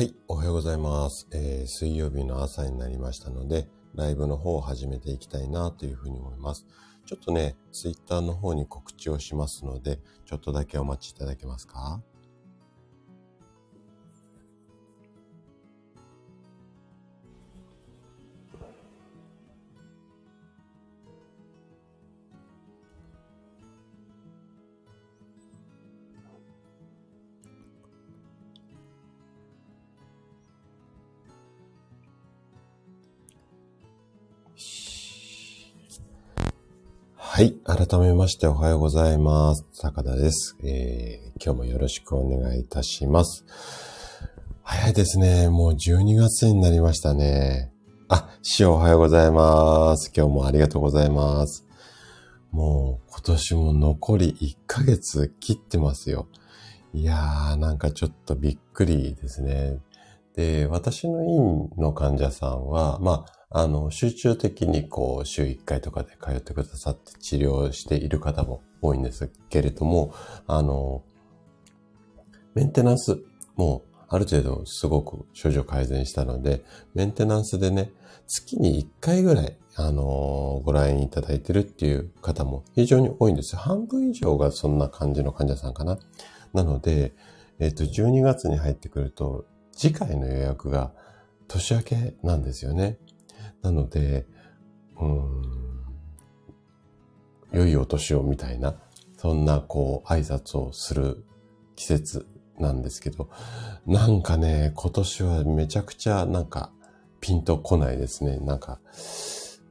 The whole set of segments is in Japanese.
はい、おはようございます、えー、水曜日の朝になりましたので、ライブの方を始めていきたいなというふうに思います。ちょっとね、ツイッターの方に告知をしますので、ちょっとだけお待ちいただけますか？改めましておはようございます。坂田です、えー。今日もよろしくお願いいたします。早いですね。もう12月になりましたね。あ、師匠おはようございます。今日もありがとうございます。もう今年も残り1ヶ月切ってますよ。いやー、なんかちょっとびっくりですね。で、私の院の患者さんは、まあ、あの、集中的にこう、週1回とかで通ってくださって治療している方も多いんですけれども、あの、メンテナンスもある程度すごく症状改善したので、メンテナンスでね、月に1回ぐらい、あのご来院いただいてるっていう方も非常に多いんです半分以上がそんな感じの患者さんかな。なので、えっ、と、12月に入ってくると、次回の予約が年明けなんですよね。なので、うん、良いお年をみたいな、そんなこう挨拶をする季節なんですけど、なんかね、今年はめちゃくちゃなんかピンとこないですね。なんか、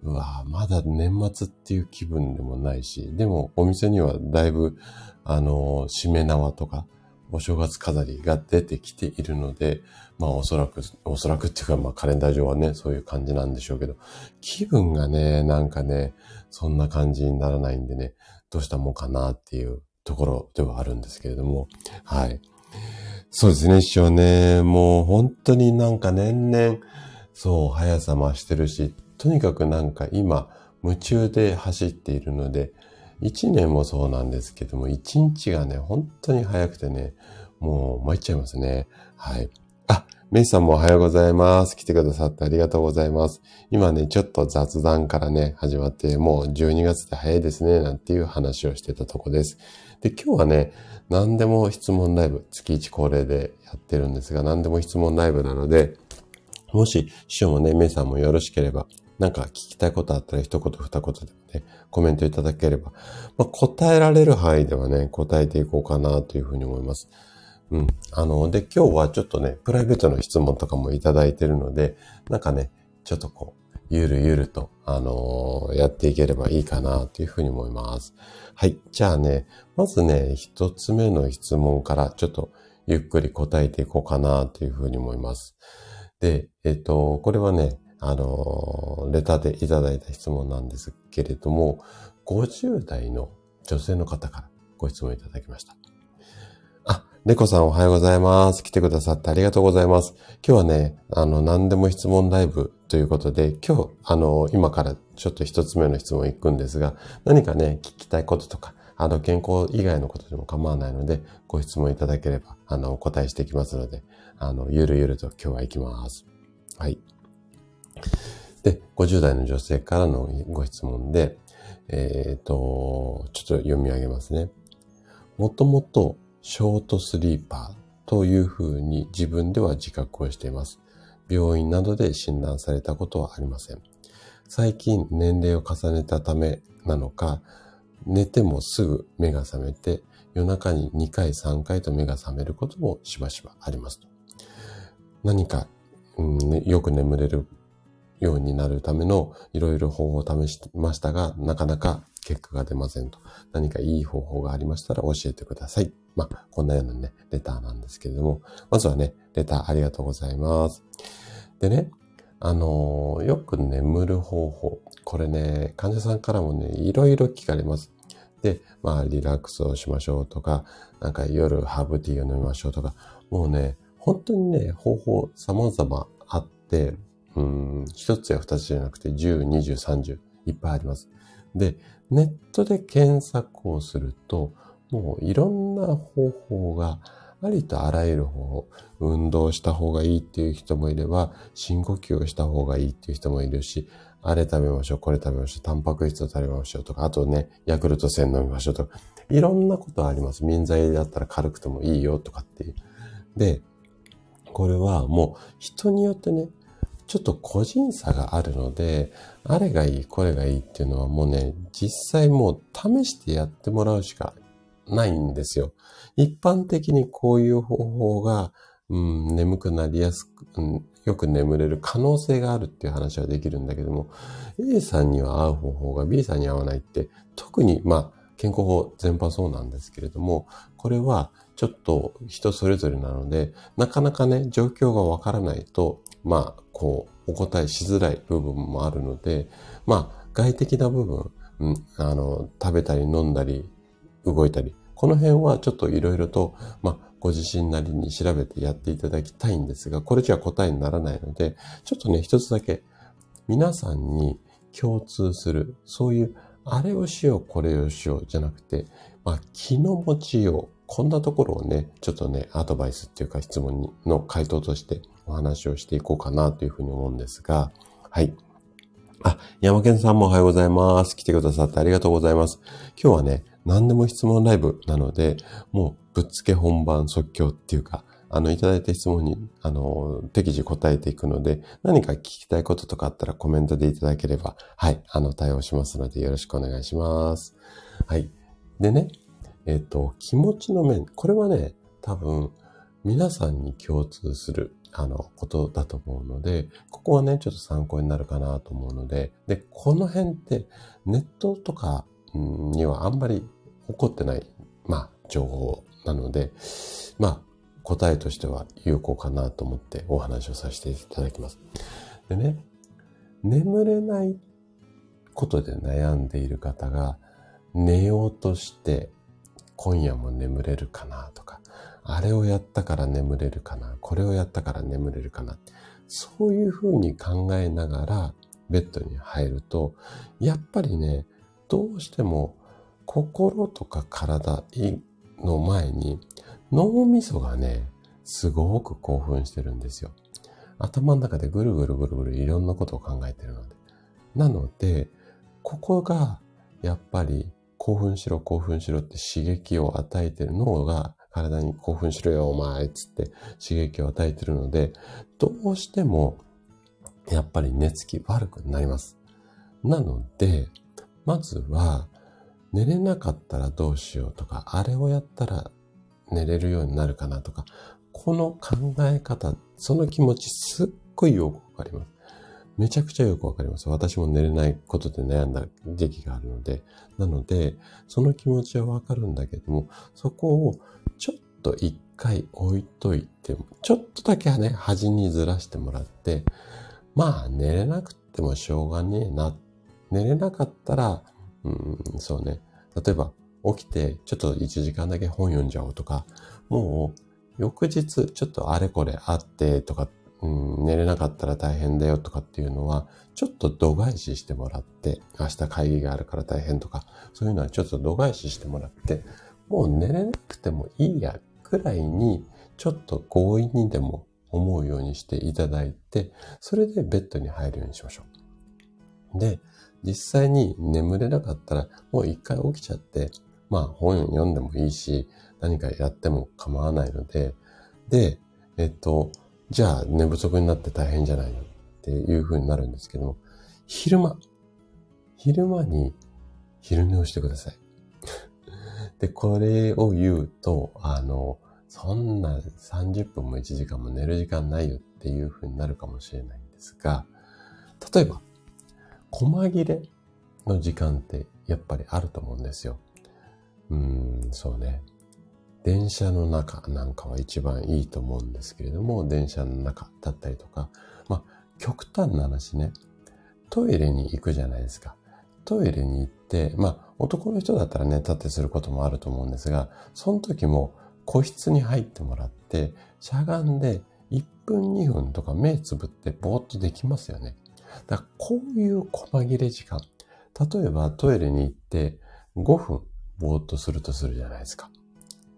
うわまだ年末っていう気分でもないし、でもお店にはだいぶ、あの、締め縄とか、お正月飾りが出てきているので、まあおそらく、おそらくっていうかまあカレンダー上はね、そういう感じなんでしょうけど、気分がね、なんかね、そんな感じにならないんでね、どうしたもんかなっていうところではあるんですけれども、はい。そうですね、師匠ね、もう本当になんか年々、そう、速さ増してるし、とにかくなんか今、夢中で走っているので、一年もそうなんですけども、一日がね、本当に早くてね、もう参っちゃいますね。はい。メイさんもおはようございます。来てくださってありがとうございます。今ね、ちょっと雑談からね、始まって、もう12月で早いですね、なんていう話をしてたとこです。で、今日はね、何でも質問ライブ、月1恒例でやってるんですが、何でも質問ライブなので、もし、師匠もね、メイさんもよろしければ、なんか聞きたいことあったら一言二言でね、コメントいただければ、まあ、答えられる範囲ではね、答えていこうかなというふうに思います。うん。あの、で、今日はちょっとね、プライベートの質問とかもいただいてるので、なんかね、ちょっとこう、ゆるゆると、あのー、やっていければいいかなというふうに思います。はい。じゃあね、まずね、一つ目の質問からちょっとゆっくり答えていこうかなというふうに思います。で、えっと、これはね、あの、レターでいただいた質問なんですけれども、50代の女性の方からご質問いただきました。猫さんおはようございます。来てくださってありがとうございます。今日はね、あの、何でも質問ライブということで、今日、あの、今からちょっと一つ目の質問行くんですが、何かね、聞きたいこととか、あの、健康以外のことでも構わないので、ご質問いただければ、あの、お答えしていきますので、あの、ゆるゆると今日は行きます。はい。で、50代の女性からのご質問で、えっ、ー、と、ちょっと読み上げますね。もともとショートスリーパーというふうに自分では自覚をしています。病院などで診断されたことはありません。最近年齢を重ねたためなのか、寝てもすぐ目が覚めて、夜中に2回3回と目が覚めることもしばしばあります。何か、うんね、よく眠れるようになるためのいろいろ方法を試しましたが、なかなか結果が出ませんと。何かいい方法がありましたら教えてください。まあ、こんなようなね、レターなんですけれども、まずはね、レターありがとうございます。でね、あのー、よく眠る方法。これね、患者さんからもね、いろいろ聞かれます。で、まあ、リラックスをしましょうとか、なんか夜ハーブティーを飲みましょうとか、もうね、本当にね、方法様々あって、うん、一つや二つじゃなくて10、20、30いっぱいあります。で、ネットで検索をすると、もういろんな方法がありとあらゆる方法、運動した方がいいっていう人もいれば、深呼吸をした方がいいっていう人もいるし、あれ食べましょう、これ食べましょう、タンパク質を食べましょうとか、あとね、ヤクルト1000飲みましょうとか、いろんなことあります。民剤だったら軽くてもいいよとかっていう。で、これはもう人によってね、ちょっと個人差があるので、あれがいい、これがいいっていうのはもうね、実際もう試してやってもらうしかないんですよ。一般的にこういう方法が、うん、眠くなりやすく、うん、よく眠れる可能性があるっていう話はできるんだけども、A さんには合う方法が B さんに合わないって、特に、まあ、健康法全般そうなんですけれども、これはちょっと人それぞれなので、なかなかね、状況がわからないと、まあ、こう、お答えしづらい部分もあるので、まあ、外的な部分、うん、あの、食べたり飲んだり、動いたり、この辺はちょっといろいろと、まあ、ご自身なりに調べてやっていただきたいんですが、これじゃ答えにならないので、ちょっとね、一つだけ、皆さんに共通する、そういう、あれをしよう、これをしよう、じゃなくて、まあ、気の持ちよう、こんなところをね、ちょっとね、アドバイスっていうか質問の回答としてお話をしていこうかなというふうに思うんですが、はい。あ、山健さんもおはようございます。来てくださってありがとうございます。今日はね、何でも質問ライブなので、もうぶっつけ本番即興っていうか、あの、いただいた質問に、あの、適時答えていくので、何か聞きたいこととかあったらコメントでいただければ、はい、あの、対応しますのでよろしくお願いします。はい。でね、えっ、と、気持ちの面、これはね、多分、皆さんに共通する、あの、ことだと思うので、ここはね、ちょっと参考になるかなと思うので、で、この辺って、ネットとかにはあんまり起こってない、まあ、情報なので、まあ、答えとしては有効かなと思ってお話をさせていただきます。でね、眠れないことで悩んでいる方が寝ようとして今夜も眠れるかなとか、あれをやったから眠れるかな、これをやったから眠れるかな？そういうふうに考えながらベッドに入ると、やっぱりね、どうしても心とか体の前に脳みそがね、すごく興奮してるんですよ。頭の中でぐるぐるぐるぐるいろんなことを考えてるので。なので、ここがやっぱり興奮しろ、興奮しろって刺激を与えてる脳が体に興奮しろよ、お前っつって刺激を与えてるので、どうしてもやっぱり寝つき悪くなります。なので、まずは寝れなかったらどうしようとか、あれをやったら寝れるようになるかなとか、この考え方、その気持ちすっごいよくわかります。めちゃくちゃよくわかります。私も寝れないことで悩んだ時期があるので、なので、その気持ちはわかるんだけども、そこをちょっと一回置いといて、ちょっとだけね、端にずらしてもらって、まあ寝れなくてもしょうがねえな。寝れなかったら、うん、そうね。例えば、起きてちょっと1時間だけ本読んじゃおうとか、もう翌日ちょっとあれこれあってとかっうん、寝れなかったら大変だよとかっていうのは、ちょっと度外視してもらって、明日会議があるから大変とか、そういうのはちょっと度外視してもらって、もう寝れなくてもいいや、くらいに、ちょっと強引にでも思うようにしていただいて、それでベッドに入るようにしましょう。で、実際に眠れなかったら、もう一回起きちゃって、まあ本読んでもいいし、何かやっても構わないので、で、えっと、じゃあ寝不足になって大変じゃないのっていう風になるんですけども、昼間、昼間に昼寝をしてください。で、これを言うと、あの、そんな30分も1時間も寝る時間ないよっていう風になるかもしれないんですが、例えば、細切れの時間ってやっぱりあると思うんですよ。うん、そうね。電車の中なんかは一番いいと思うんですけれども、電車の中だったりとか、まあ、極端な話ね、トイレに行くじゃないですか。トイレに行って、まあ、男の人だったらね、立ってすることもあると思うんですが、その時も個室に入ってもらって、しゃがんで1分2分とか目つぶってぼーっとできますよね。だからこういう細切れ時間。例えばトイレに行って5分ぼーっとするとするじゃないですか。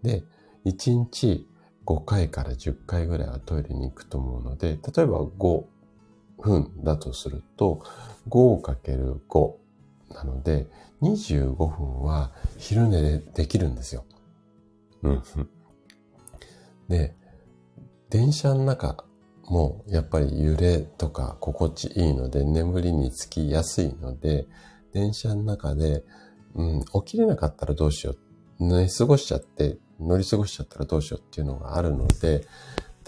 で、1日、5回から10回ぐらいはトイレに行くと思うので、例えば5分だとすると、5×5 なので、25分は昼寝でできるんですよ。うん。で、電車の中もやっぱり揺れとか心地いいので眠りにつきやすいので、電車の中で、うん、起きれなかったらどうしよう。寝過ごしちゃって、乗り過ごしちゃったらどうしようっていうのがあるので、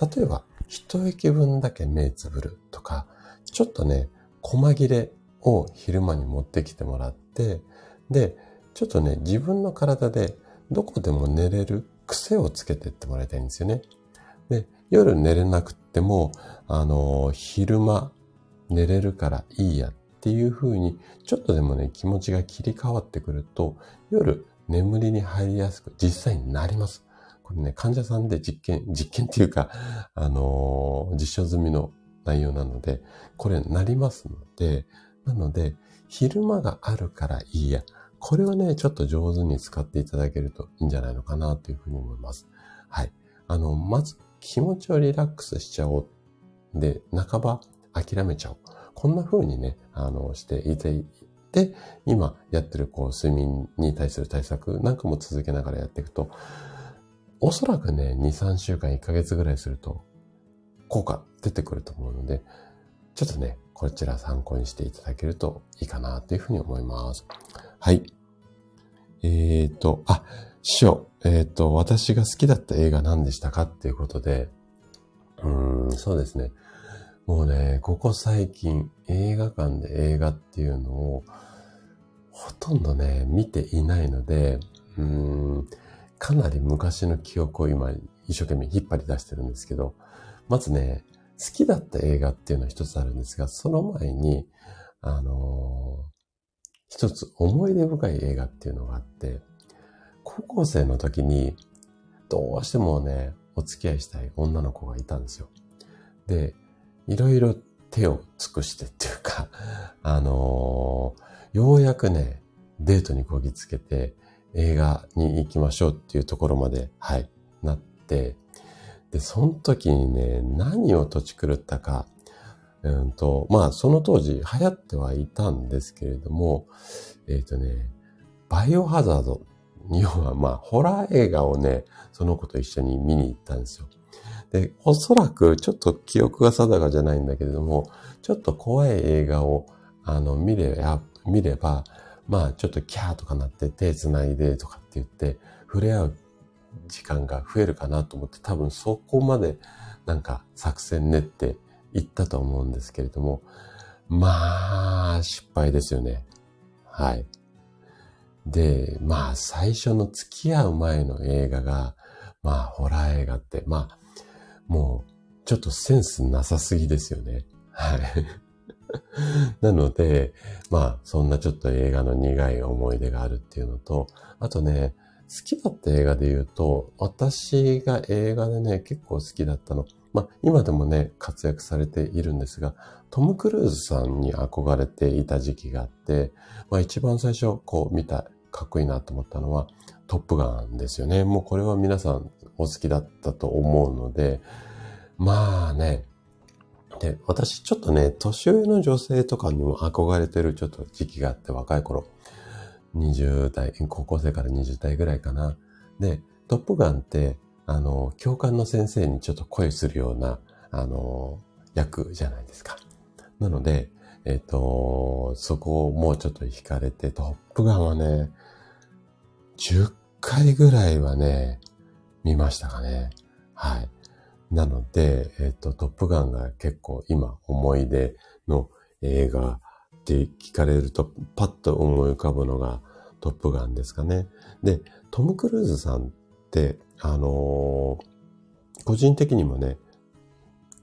例えば一息分だけ目つぶるとか、ちょっとね、細切れを昼間に持ってきてもらって、で、ちょっとね、自分の体でどこでも寝れる癖をつけてってもらいたいんですよね。で、夜寝れなくっても、あの、昼間寝れるからいいやっていう風に、ちょっとでもね、気持ちが切り替わってくると、夜眠りに入りやすく実際になります。これね、患者さんで実験、実験っていうか、あのー、実証済みの内容なので、これなりますので、なので、昼間があるからいいや。これはね、ちょっと上手に使っていただけるといいんじゃないのかなというふうに思います。はい。あの、まず気持ちをリラックスしちゃおう。で、半ば諦めちゃおう。こんな風にね、あの、していて、で、今やってるこう睡眠に対する対策なんかも続けながらやっていくと、おそらくね、2、3週間、1ヶ月ぐらいすると、効果出てくると思うので、ちょっとね、こちら参考にしていただけるといいかなというふうに思います。はい。えーと、あ、師匠、えーと、私が好きだった映画何でしたかっていうことで、うーん、そうですね。もうね、ここ最近映画館で映画っていうのをほとんどね、見ていないので、うーん、かなり昔の記憶を今一生懸命引っ張り出してるんですけど、まずね、好きだった映画っていうのは一つあるんですが、その前に、あのー、一つ思い出深い映画っていうのがあって、高校生の時に、どうしてもね、お付き合いしたい女の子がいたんですよ。で、いろいろ手を尽くしてっていうか、あのー、ようやくね、デートにこぎつけて映画に行きましょうっていうところまで、はい、なって、で、その時にね、何を土地狂ったか、うんと、まあ、その当時流行ってはいたんですけれども、えっ、ー、とね、バイオハザード、日本はまあ、ホラー映画をね、その子と一緒に見に行ったんですよ。で、おそらくちょっと記憶が定かじゃないんだけれども、ちょっと怖い映画を、あの、見れば、見れば、まあ、ちょっとキャーとかなって手繋いでとかって言って、触れ合う時間が増えるかなと思って多分そこまでなんか作戦練っていったと思うんですけれども、まあ、失敗ですよね。はい。で、まあ、最初の付き合う前の映画が、まあ、ホラー映画って、まあ、もう、ちょっとセンスなさすぎですよね。はい。なので、まあ、そんなちょっと映画の苦い思い出があるっていうのと、あとね、好きだった映画で言うと、私が映画でね、結構好きだったの。まあ、今でもね、活躍されているんですが、トム・クルーズさんに憧れていた時期があって、まあ一番最初こう見た、かっこいいなと思ったのは、トップガンですよね。もうこれは皆さんお好きだったと思うので、まあね、で、私ちょっとね、年上の女性とかにも憧れてるちょっと時期があって、若い頃。20代、高校生から20代ぐらいかな。で、トップガンって、あの、教官の先生にちょっと恋するような、あの、役じゃないですか。なので、えっ、と、そこをもうちょっと惹かれて、トップガンはね、10回ぐらいはね、見ましたかね。はい。なので、えっ、ー、と、トップガンが結構今思い出の映画って聞かれると、パッと思い浮かぶのがトップガンですかね。で、トム・クルーズさんって、あのー、個人的にもね、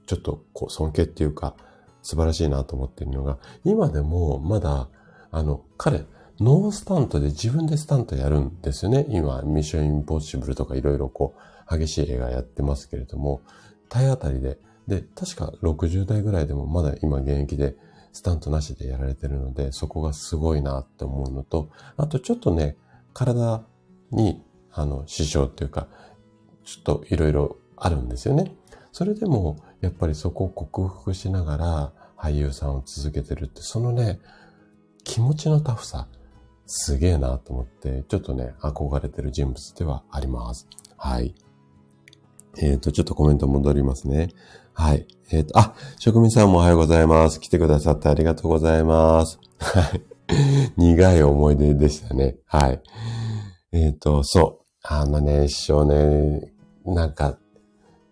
ちょっとこう尊敬っていうか、素晴らしいなと思ってるのが、今でもまだ、あの、彼、ノースタントで自分でスタントやるんですよね。今、ミッションインポッシブルとかいろいろこう、激しい映画やってますけれども、体当たりで、で、確か60代ぐらいでもまだ今現役でスタントなしでやられてるので、そこがすごいなって思うのと、あとちょっとね、体に、あの、支障っていうか、ちょっといろいろあるんですよね。それでも、やっぱりそこを克服しながら俳優さんを続けてるって、そのね、気持ちのタフさ、すげえなと思って、ちょっとね、憧れてる人物ではあります。はい。えっ、ー、と、ちょっとコメント戻りますね。はい。えっ、ー、と、あ、職人さんもおはようございます。来てくださってありがとうございます。はい。苦い思い出でしたね。はい。えっ、ー、と、そう。あのね、師匠ね、なんか、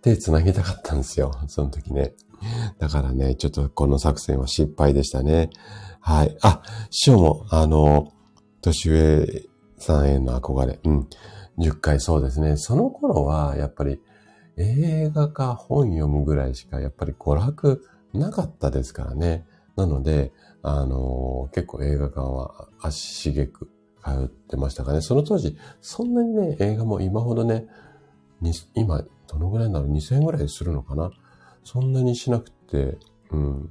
手繋ぎたかったんですよ。その時ね。だからね、ちょっとこの作戦は失敗でしたね。はい。あ、師匠も、あの、年上さんへの憧れ。うん。10回そうですね。その頃は、やっぱり、映画か本読むぐらいしか、やっぱり娯楽なかったですからね。なので、あの結構映画館は足しげく通ってましたかね。その当時、そんなにね、映画も今ほどね、今、どのぐらいなの ?2000 円ぐらいするのかなそんなにしなくて、うん。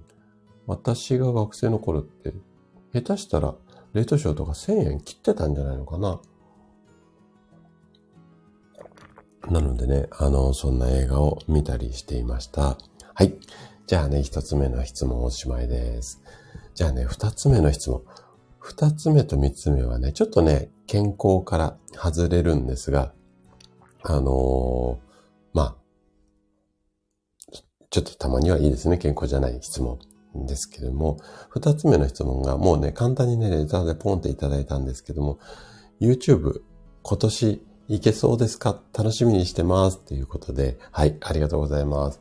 私が学生の頃って、下手したら、レートショーとか1000円切ってたんじゃないのかななのでね、あの、そんな映画を見たりしていました。はい。じゃあね、一つ目の質問おしまいです。じゃあね、二つ目の質問。二つ目と三つ目はね、ちょっとね、健康から外れるんですが、あのー、まあ、ちょっとたまにはいいですね。健康じゃない質問んですけども、二つ目の質問がもうね、簡単にね、レターでポンっていただいたんですけども、YouTube 今年いけそうですか？楽しみにしてますっていうことで、はい、ありがとうございます。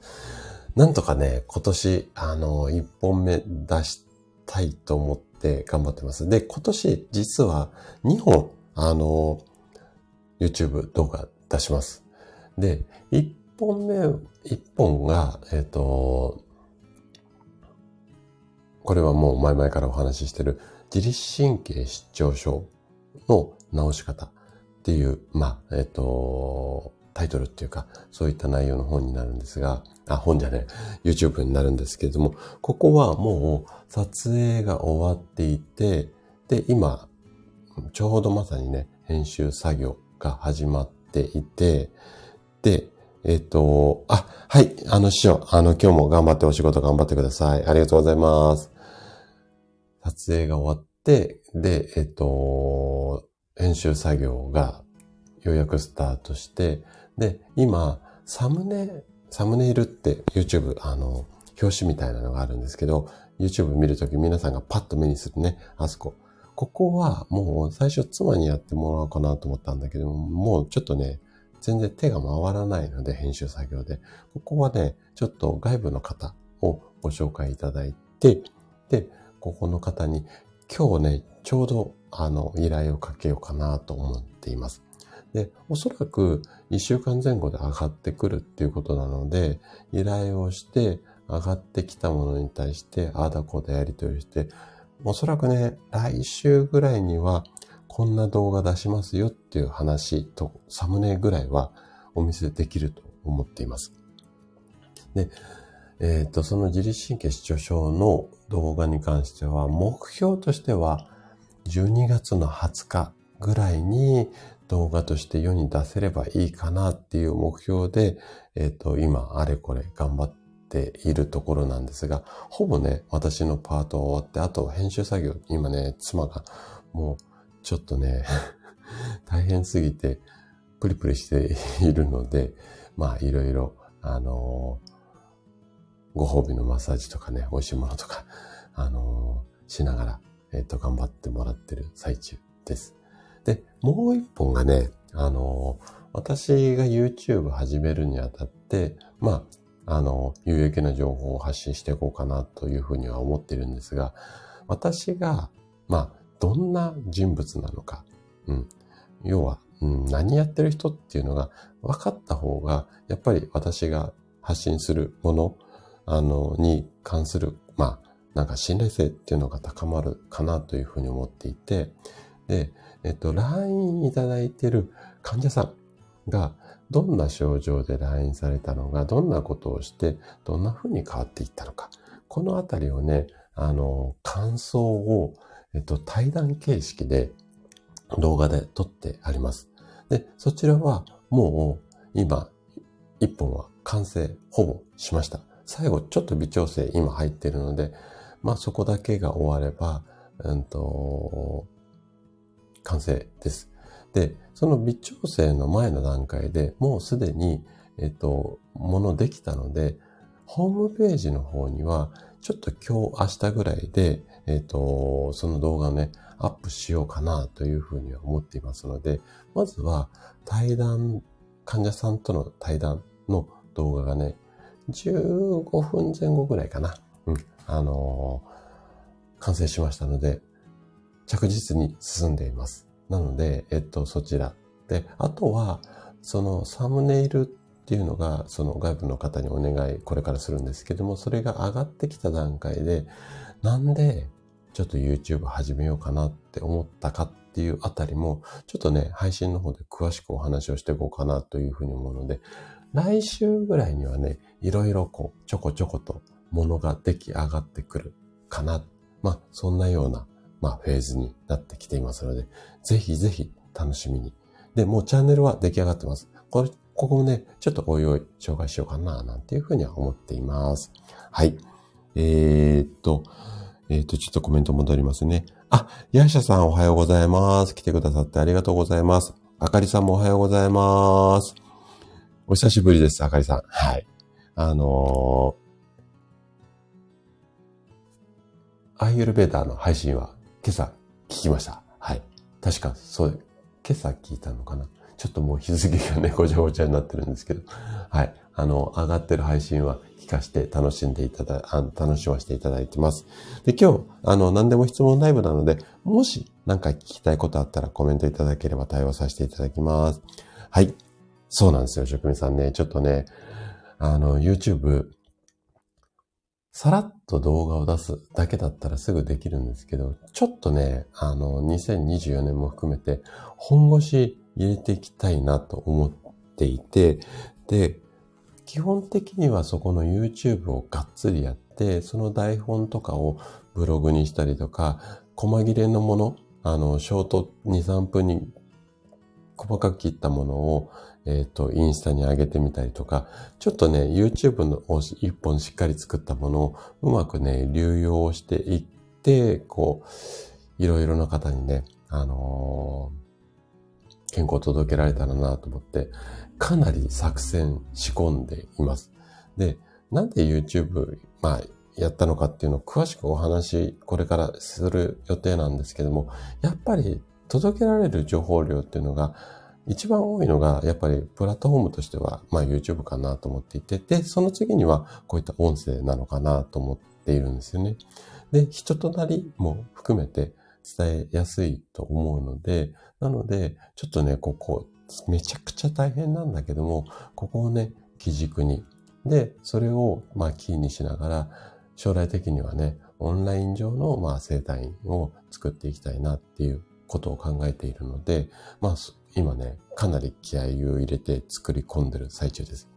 なんとかね、今年、あの、一本目出したいと思って頑張ってます。で、今年、実は2本、あの、YouTube 動画出します。で、1本目、1本が、えっ、ー、と、これはもう前々からお話ししてる自律神経失調症の治し方っていう、まあ、えっ、と、タイトルっていうか、そういった内容の本になるんですが、あ、本じゃね、YouTube になるんですけれども、ここはもう撮影が終わっていて、で、今、ちょうどまさにね、編集作業が始まっていて、で、えっ、と、あ、はい、あの師匠、あの今日も頑張ってお仕事頑張ってください。ありがとうございます。撮影が終わって、で、えっ、と、編集作業がようやくスタートして、で、今、サムネ、サムネイルって YouTube、あの、表紙みたいなのがあるんですけど、YouTube 見るとき皆さんがパッと目にするね、あそこ。ここはもう最初妻にやってもらおうかなと思ったんだけども、もうちょっとね、全然手が回らないので、編集作業で。ここはね、ちょっと外部の方をご紹介いただいて、で、ここの方に今日ね、ちょうどあの依頼をかけようかなと思っています。で、おそらく1週間前後で上がってくるっていうことなので、依頼をして上がってきたものに対して、ああだこうだやり取りして、おそらくね、来週ぐらいにはこんな動画出しますよっていう話とサムネぐらいはお見せできると思っています。で、えっ、ー、と、その自律神経失調症の動画に関しては、目標としては、12月の20日ぐらいに動画として世に出せればいいかなっていう目標で、えっ、ー、と、今、あれこれ頑張っているところなんですが、ほぼね、私のパート終わって、あと編集作業、今ね、妻がもう、ちょっとね 大変すぎて、プリプリしているので、まあ、いろいろ、あのー、ご褒美のマッサージとかね、美味しいものとか、あのー、しながら、えっ、と、頑張ってもらってる最中です。で、もう一本がね、あの、私が YouTube 始めるにあたって、まあ、あの、有益な情報を発信していこうかなというふうには思ってるんですが、私が、まあ、どんな人物なのか、うん。要は、うん、何やってる人っていうのが分かった方が、やっぱり私が発信するもの、あの、に関する、まあ、なんか信頼性っていうのが高まるかなというふうに思っていて、で、えっと、LINE いただいてる患者さんが、どんな症状で LINE されたのが、どんなことをして、どんな風に変わっていったのか。このあたりをね、あの、感想を、えっと、対談形式で動画で撮ってあります。で、そちらはもう今、1本は完成ほぼしました。最後ちょっと微調整今入ってるので、まあそこだけが終われば、うんと、完成です。で、その微調整の前の段階でもうすでに、えっと、ものできたので、ホームページの方には、ちょっと今日明日ぐらいで、えっと、その動画をね、アップしようかなというふうには思っていますので、まずは対談、患者さんとの対談の動画がね、15分前後ぐらいかな。うん。あのー、完成しましたので、着実に進んでいます。なので、えっと、そちら。で、あとは、そのサムネイルっていうのが、その外部の方にお願い、これからするんですけども、それが上がってきた段階で、なんで、ちょっと YouTube 始めようかなって思ったかっていうあたりも、ちょっとね、配信の方で詳しくお話をしていこうかなというふうに思うので、来週ぐらいにはね、いろいろこう、ちょこちょことものが出来上がってくるかな。まあ、そんなような、まあ、フェーズになってきていますので、ぜひぜひ楽しみに。で、もうチャンネルは出来上がってます。これ、ここもね、ちょっとおいおい紹介しようかな、なんていうふうには思っています。はい。えー、っと、えっ、と、ちょっとコメント戻りますね。あ、ヤシャさんおはようございます。来てくださってありがとうございます。あかりさんもおはようございます。お久しぶりです、あかりさん。はい。あのー、アイユルベーダーの配信は今朝聞きました。はい。確か、そう、今朝聞いたのかな。ちょっともう日付がね、ごちゃごちゃになってるんですけど。はい。あの、上がってる配信は聞かして楽しんでいただ、あ楽しませていただいてます。で、今日、あの、何でも質問ライブなので、もし何か聞きたいことあったらコメントいただければ対応させていただきます。はい。そうなんですよ、職人さんね。ちょっとね、あの、YouTube、さらっと動画を出すだけだったらすぐできるんですけど、ちょっとね、あの、2024年も含めて、本腰入れていきたいなと思っていて、で、基本的にはそこの YouTube をがっつりやって、その台本とかをブログにしたりとか、細切れのもの、あの、ショート2、3分に細かく切ったものを、えっ、ー、と、インスタに上げてみたりとか、ちょっとね、YouTube の一本しっかり作ったものをうまくね、流用していって、こう、いろいろな方にね、あのー、健康を届けられたらなと思って、かなり作戦仕込んでいます。で、なんで YouTube、まあ、やったのかっていうのを詳しくお話、これからする予定なんですけども、やっぱり届けられる情報量っていうのが、一番多いのが、やっぱりプラットフォームとしては、まあ YouTube かなと思っていて、で、その次にはこういった音声なのかなと思っているんですよね。で、人となりも含めて伝えやすいと思うので、なので、ちょっとね、ここ、めちゃくちゃ大変なんだけども、ここをね、基軸に。で、それを、まあ、キーにしながら、将来的にはね、オンライン上の、まあ、生態を作っていきたいなっていうことを考えているので、まあ、今ね、かなり気合を入れて作り込んでる最中です。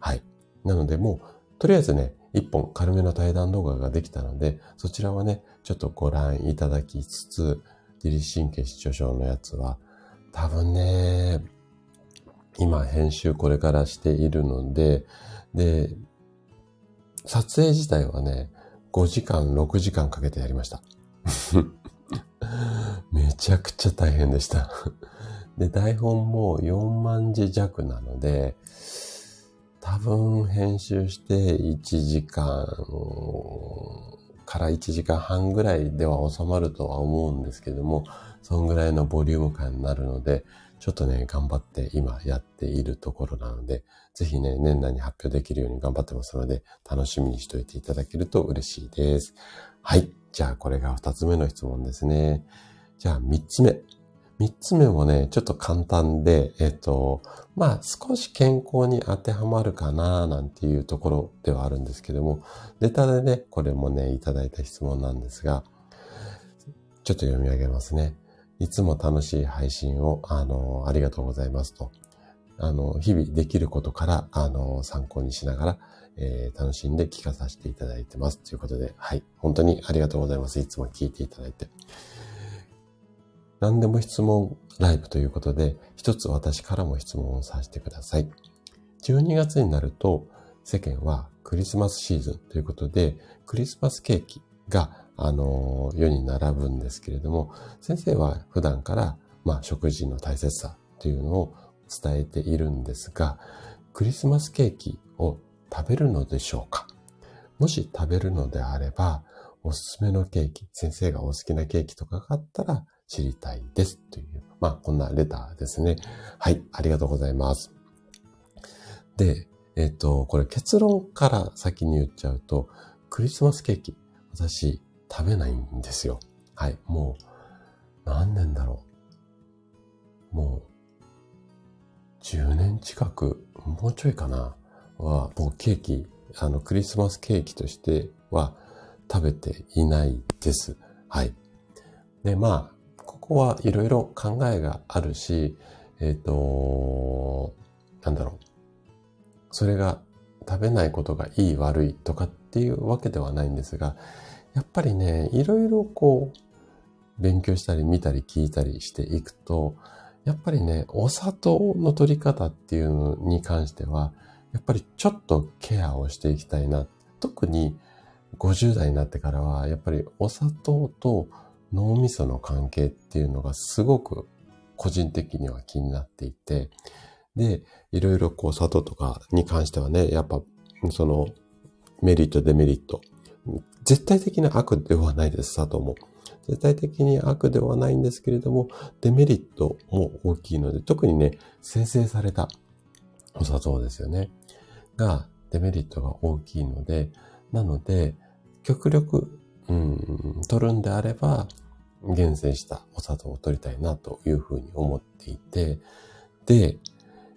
はい。なので、もう、とりあえずね、一本軽めの対談動画ができたので、そちらはね、ちょっとご覧いただきつつ、自律神経失調症のやつは、多分ね、今編集これからしているので、で、撮影自体はね、5時間、6時間かけてやりました。めちゃくちゃ大変でしたで、台本も4万字弱なので、多分編集して1時間から1時間半ぐらいでは収まるとは思うんですけども、そんぐらいのボリューム感になるので、ちょっとね、頑張って今やっているところなので、ぜひね、年内に発表できるように頑張ってますので、楽しみにしておいていただけると嬉しいです。はい。じゃあ、これが二つ目の質問ですね。じゃあ、三つ目。三つ目もね、ちょっと簡単で、えっと、まあ、少し健康に当てはまるかな、なんていうところではあるんですけども、ネタでね、これもね、いただいた質問なんですが、ちょっと読み上げますね。いつも楽しい配信を、あの、ありがとうございますと。あの、日々できることから、あの、参考にしながら、えー、楽しんで聞かさせていただいてます。ということで、はい。本当にありがとうございます。いつも聞いていただいて。何でも質問ライブということで、一つ私からも質問をさせてください。12月になると世間はクリスマスシーズンということで、クリスマスケーキが、あの、世に並ぶんですけれども、先生は普段から、まあ、食事の大切さというのを伝えているんですが、クリスマスケーキを食べるのでしょうか？もし食べるのであれば、おすすめのケーキ、先生がお好きなケーキとかがあったら知りたいですという、まあこんなレターですね。はい、ありがとうございます。で、えっ、ー、と、これ結論から先に言っちゃうと、クリスマスケーキ、私食べないんですよ。はい、もう何年だろう。もう10年近く、もうちょいかな、は、もうケーキ、あの、クリスマスケーキとしては食べていないです。はい。で、まあ、こはいろいろ考えがあるし、えっ、ー、と、なんだろう。それが食べないことがいい悪いとかっていうわけではないんですが、やっぱりね、いろいろこう、勉強したり見たり聞いたりしていくと、やっぱりね、お砂糖の取り方っていうのに関しては、やっぱりちょっとケアをしていきたいな。特に50代になってからは、やっぱりお砂糖と脳みその関係っていうのがすごく個人的には気になっていて、で、いろいろこう砂糖とかに関してはね、やっぱそのメリット、デメリット。絶対的な悪ではないです、砂糖も。絶対的に悪ではないんですけれども、デメリットも大きいので、特にね、生成されたお砂糖ですよね。が、デメリットが大きいので、なので、極力、うん、取るんであれば、厳選したお砂糖を取りたいなというふうに思っていて、で、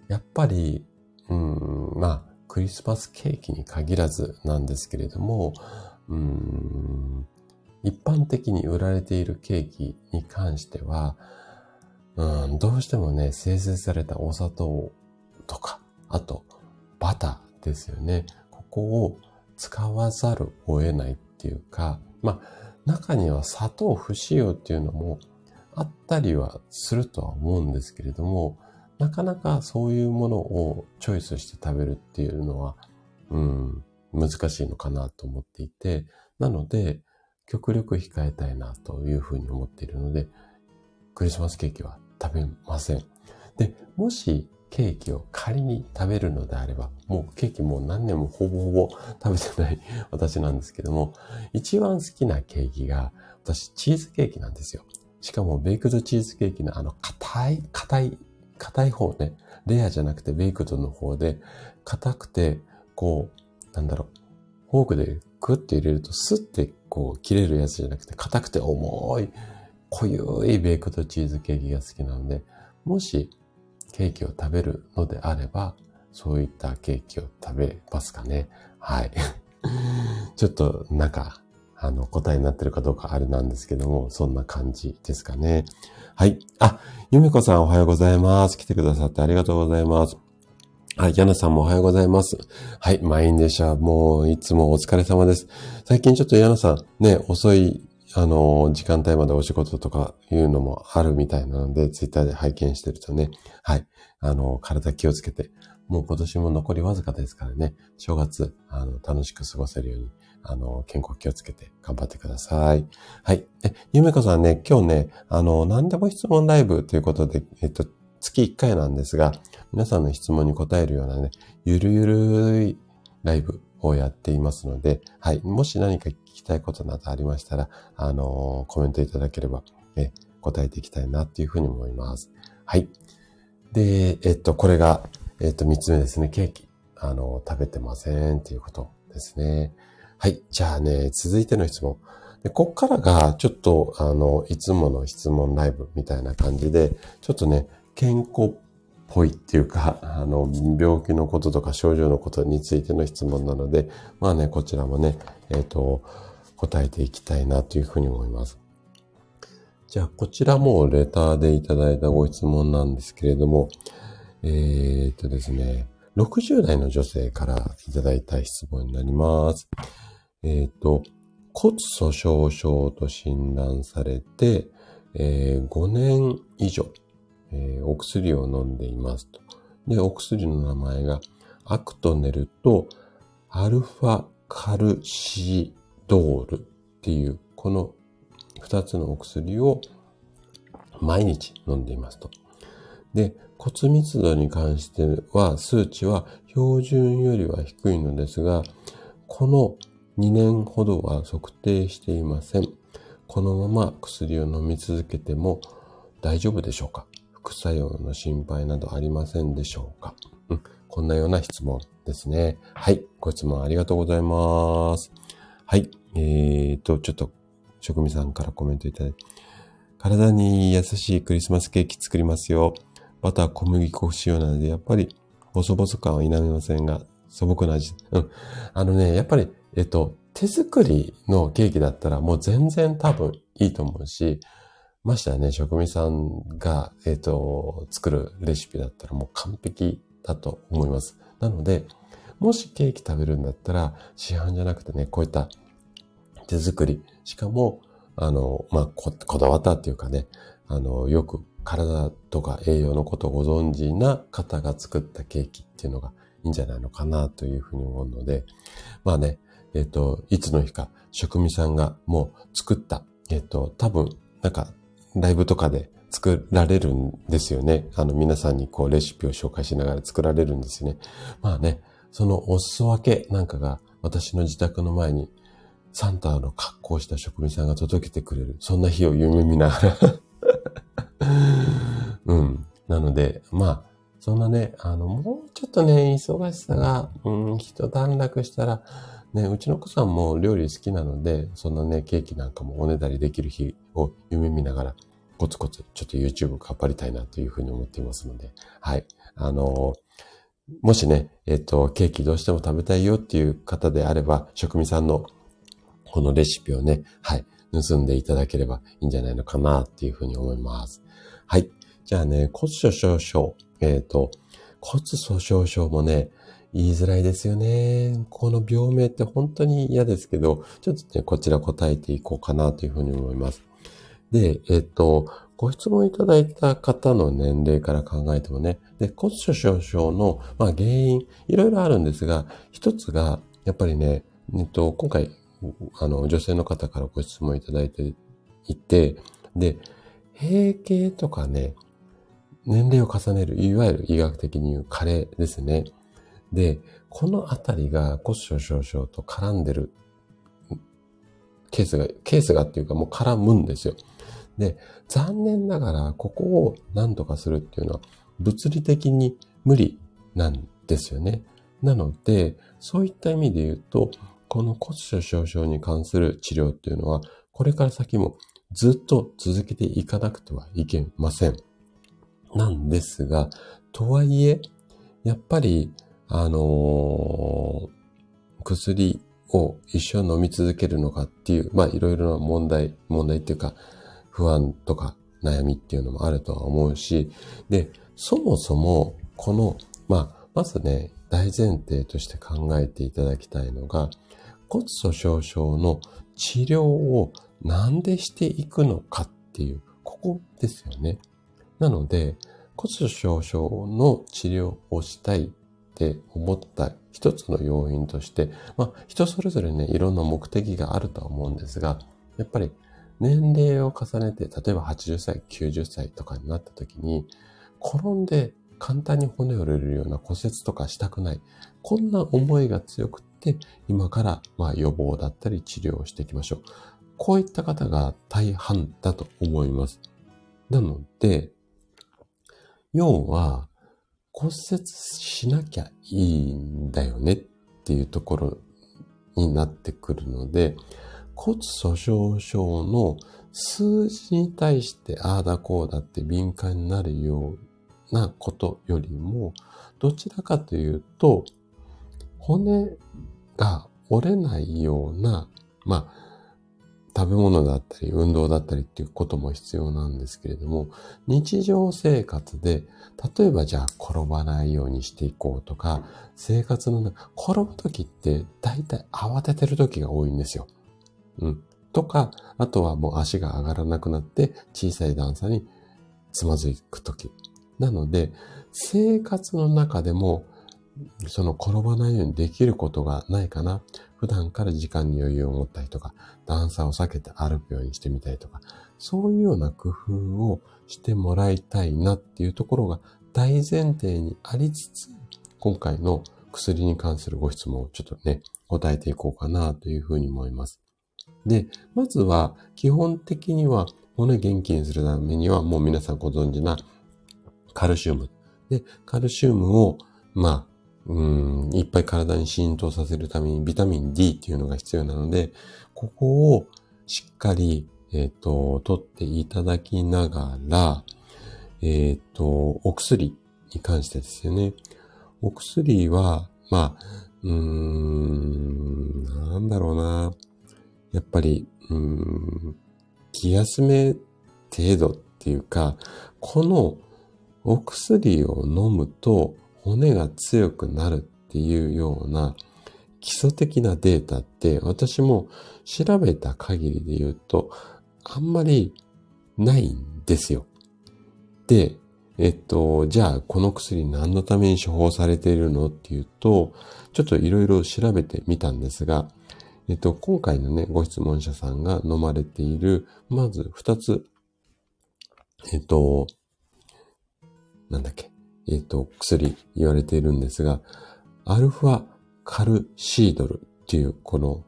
やっぱり、うん、まあ、クリスマスケーキに限らずなんですけれども、うん、一般的に売られているケーキに関しては、うん、どうしてもね、生成されたお砂糖とか、あと、バターですよね。ここを使わざるを得ないっていうか、まあ、中には砂糖不使用っていうのもあったりはするとは思うんですけれども、なかなかそういうものをチョイスして食べるっていうのは、うん、難しいのかなと思っていて、なので、極力控えたいなというふうに思っているので、クリスマスケーキは食べません。で、もしケーキを仮に食べるのであれば、もうケーキもう何年もほぼほぼ食べてない 私なんですけども、一番好きなケーキが、私チーズケーキなんですよ。しかもベイクドチーズケーキのあの硬い、硬い、硬い方ね、レアじゃなくてベイクドの方で、硬くて、こう、なんだろう、フォークでクッて入れるとスッてこう切れるやつじゃなくて硬くて重い、濃ゆいベイクドチーズケーキが好きなので、もしケーキを食べるのであれば、そういったケーキを食べますかね。はい。ちょっとなんか、あの、答えになってるかどうかあれなんですけども、そんな感じですかね。はい。あ、ゆめこさんおはようございます。来てくださってありがとうございます。はい、ヤナさんもおはようございます。はい、満員でした。もう、いつもお疲れ様です。最近ちょっとヤナさん、ね、遅いあの、時間帯までお仕事とかいうのもあるみたいなので、ツイッターで拝見してるとね、はい、あの、体気をつけて、もう今年も残りわずかですからね、正月、あの、楽しく過ごせるように、あの、健康気をつけて頑張ってください。はい。え、ゆめこさんね、今日ね、あの、何でも質問ライブということで、えっと、月1回なんですが、皆さんの質問に答えるようなね、ゆるゆるいライブをやっていますので、はい。もし何かきたいことなどありましたら、あのー、コメントいただければ、え、答えていきたいなっていうふうに思います。はい。で、えっと、これが、えっと、三つ目ですね。ケーキ。あの、食べてませんっていうことですね。はい。じゃあね、続いての質問。で、こっからが、ちょっと、あの、いつもの質問ライブみたいな感じで、ちょっとね、健康っぽいっていうか、あの、病気のこととか症状のことについての質問なので、まあね、こちらもね、えっ、ー、と、答えていきたいなというふうに思います。じゃあ、こちらもレターでいただいたご質問なんですけれども、えっ、とですね、60代の女性からいただいた質問になります。えっ、と、骨粗鬆症と診断されて、えー、5年以上えー、お薬を飲んでいますと。で、お薬の名前がアクトネルとアルファカルシドールっていうこの二つのお薬を毎日飲んでいますと。で、骨密度に関しては数値は標準よりは低いのですが、この2年ほどは測定していません。このまま薬を飲み続けても大丈夫でしょうか？副作用の心配などありませんでしょうか、うん、こんなような質問ですね。はい。ご質問ありがとうございます。はい。えーと、ちょっと、職味さんからコメントいただいて。体に優しいクリスマスケーキ作りますよ。バター小麦粉使用なので、やっぱり、ボソボソ感は否めませんが、素朴な味。うん。あのね、やっぱり、えっと、手作りのケーキだったらもう全然多分いいと思うし、ましてやね、職味さんが、えっ、と、作るレシピだったらもう完璧だと思います。なので、もしケーキ食べるんだったら、市販じゃなくてね、こういった手作り、しかも、あの、まあ、こ、こだわったっていうかね、あの、よく体とか栄養のことをご存知な方が作ったケーキっていうのがいいんじゃないのかなというふうに思うので、まあね、えっ、ー、と、いつの日か職味さんがもう作った、えっ、ー、と、多分、なんか、ライブとかで作られるんですよね。あの、皆さんにこう、レシピを紹介しながら作られるんですよね。まあね、そのお裾分けなんかが私の自宅の前にサンタの格好した職人さんが届けてくれる。そんな日を夢見ながら うん。なので、まあ、そんなね、あの、もうちょっとね、忙しさが、うん、一段落したら、ね、うちの子さんも料理好きなので、そんなね、ケーキなんかもおねだりできる日を夢見ながら、コツコツちょっと YouTube 頑張りたいなというふうに思っていますので、はい。あのもしね、えっ、と、ケーキどうしても食べたいよっていう方であれば、職味さんのこのレシピをね、はい、盗んでいただければいいんじゃないのかなっていうふうに思います。はい。じゃあね、骨粗鬆症。えっ、ー、と、骨粗鬆症もね、言いづらいですよね。この病名って本当に嫌ですけど、ちょっとね、こちら答えていこうかなというふうに思います。で、えっ、と、ご質問いただいた方の年齢から考えてもね、で、骨粗鬆症の、まあ、原因、いろいろあるんですが、一つが、やっぱりね、えっと、今回、あの、女性の方からご質問いただいていて、で、閉経とかね、年齢を重ねる、いわゆる医学的に言う加齢ですね。で、このあたりが骨粗鬆症と絡んでるケースが、ケースがっていうかもう絡むんですよ。で、残念ながらここを何とかするっていうのは物理的に無理なんですよね。なので、そういった意味で言うと、この骨粗鬆症に関する治療っていうのは、これから先もずっと続けていかなくてはいけません。なんですが、とはいえ、やっぱりあのー、薬を一生飲み続けるのかっていう、まあいろいろな問題、問題っていうか不安とか悩みっていうのもあるとは思うし、で、そもそもこの、まあ、まずね、大前提として考えていただきたいのが、骨粗鬆症の治療をなんでしていくのかっていう、ここですよね。なので、骨粗鬆症の治療をしたいって思った一つの要因として、まあ人それぞれね、いろんな目的があるとは思うんですが、やっぱり年齢を重ねて、例えば80歳、90歳とかになった時に、転んで簡単に骨折れるような骨折とかしたくない。こんな思いが強くて、今からま予防だったり治療をしていきましょう。こういった方が大半だと思います。なので、要は、骨折しなきゃいいんだよねっていうところになってくるので、骨粗鬆症の数字に対してああだこうだって敏感になるようなことよりも、どちらかというと、骨が折れないような、まあ、食べ物だったり、運動だったりっていうことも必要なんですけれども、日常生活で、例えばじゃあ転ばないようにしていこうとか、生活の中、転ぶ時って大体慌ててる時が多いんですよ。うん。とか、あとはもう足が上がらなくなって小さい段差につまずく時。なので、生活の中でもその転ばないようにできることがないかな。普段から時間に余裕を持ったりとか、段差を避けて歩くようにしてみたりとか、そういうような工夫をしてもらいたいなっていうところが大前提にありつつ、今回の薬に関するご質問をちょっとね、答えていこうかなというふうに思います。で、まずは基本的には骨元気にするためにはもう皆さんご存知なカルシウム。で、カルシウムを、まあ、うん、いっぱい体に浸透させるためにビタミン D っていうのが必要なので、ここをしっかり、えっ、ー、と、取っていただきながら、えっ、ー、と、お薬に関してですよね。お薬は、まあ、うーん、なんだろうな。やっぱり、うん、気休め程度っていうか、このお薬を飲むと骨が強くなるっていうような基礎的なデータって私も調べた限りで言うとあんまりないんですよ。で、えっと、じゃあこの薬何のために処方されているのっていうと、ちょっといろいろ調べてみたんですが、えっと、今回のね、ご質問者さんが飲まれている、まず二つ、えっと、なんだっけ、えっと、薬言われているんですが、アルファカルシードルっていうこの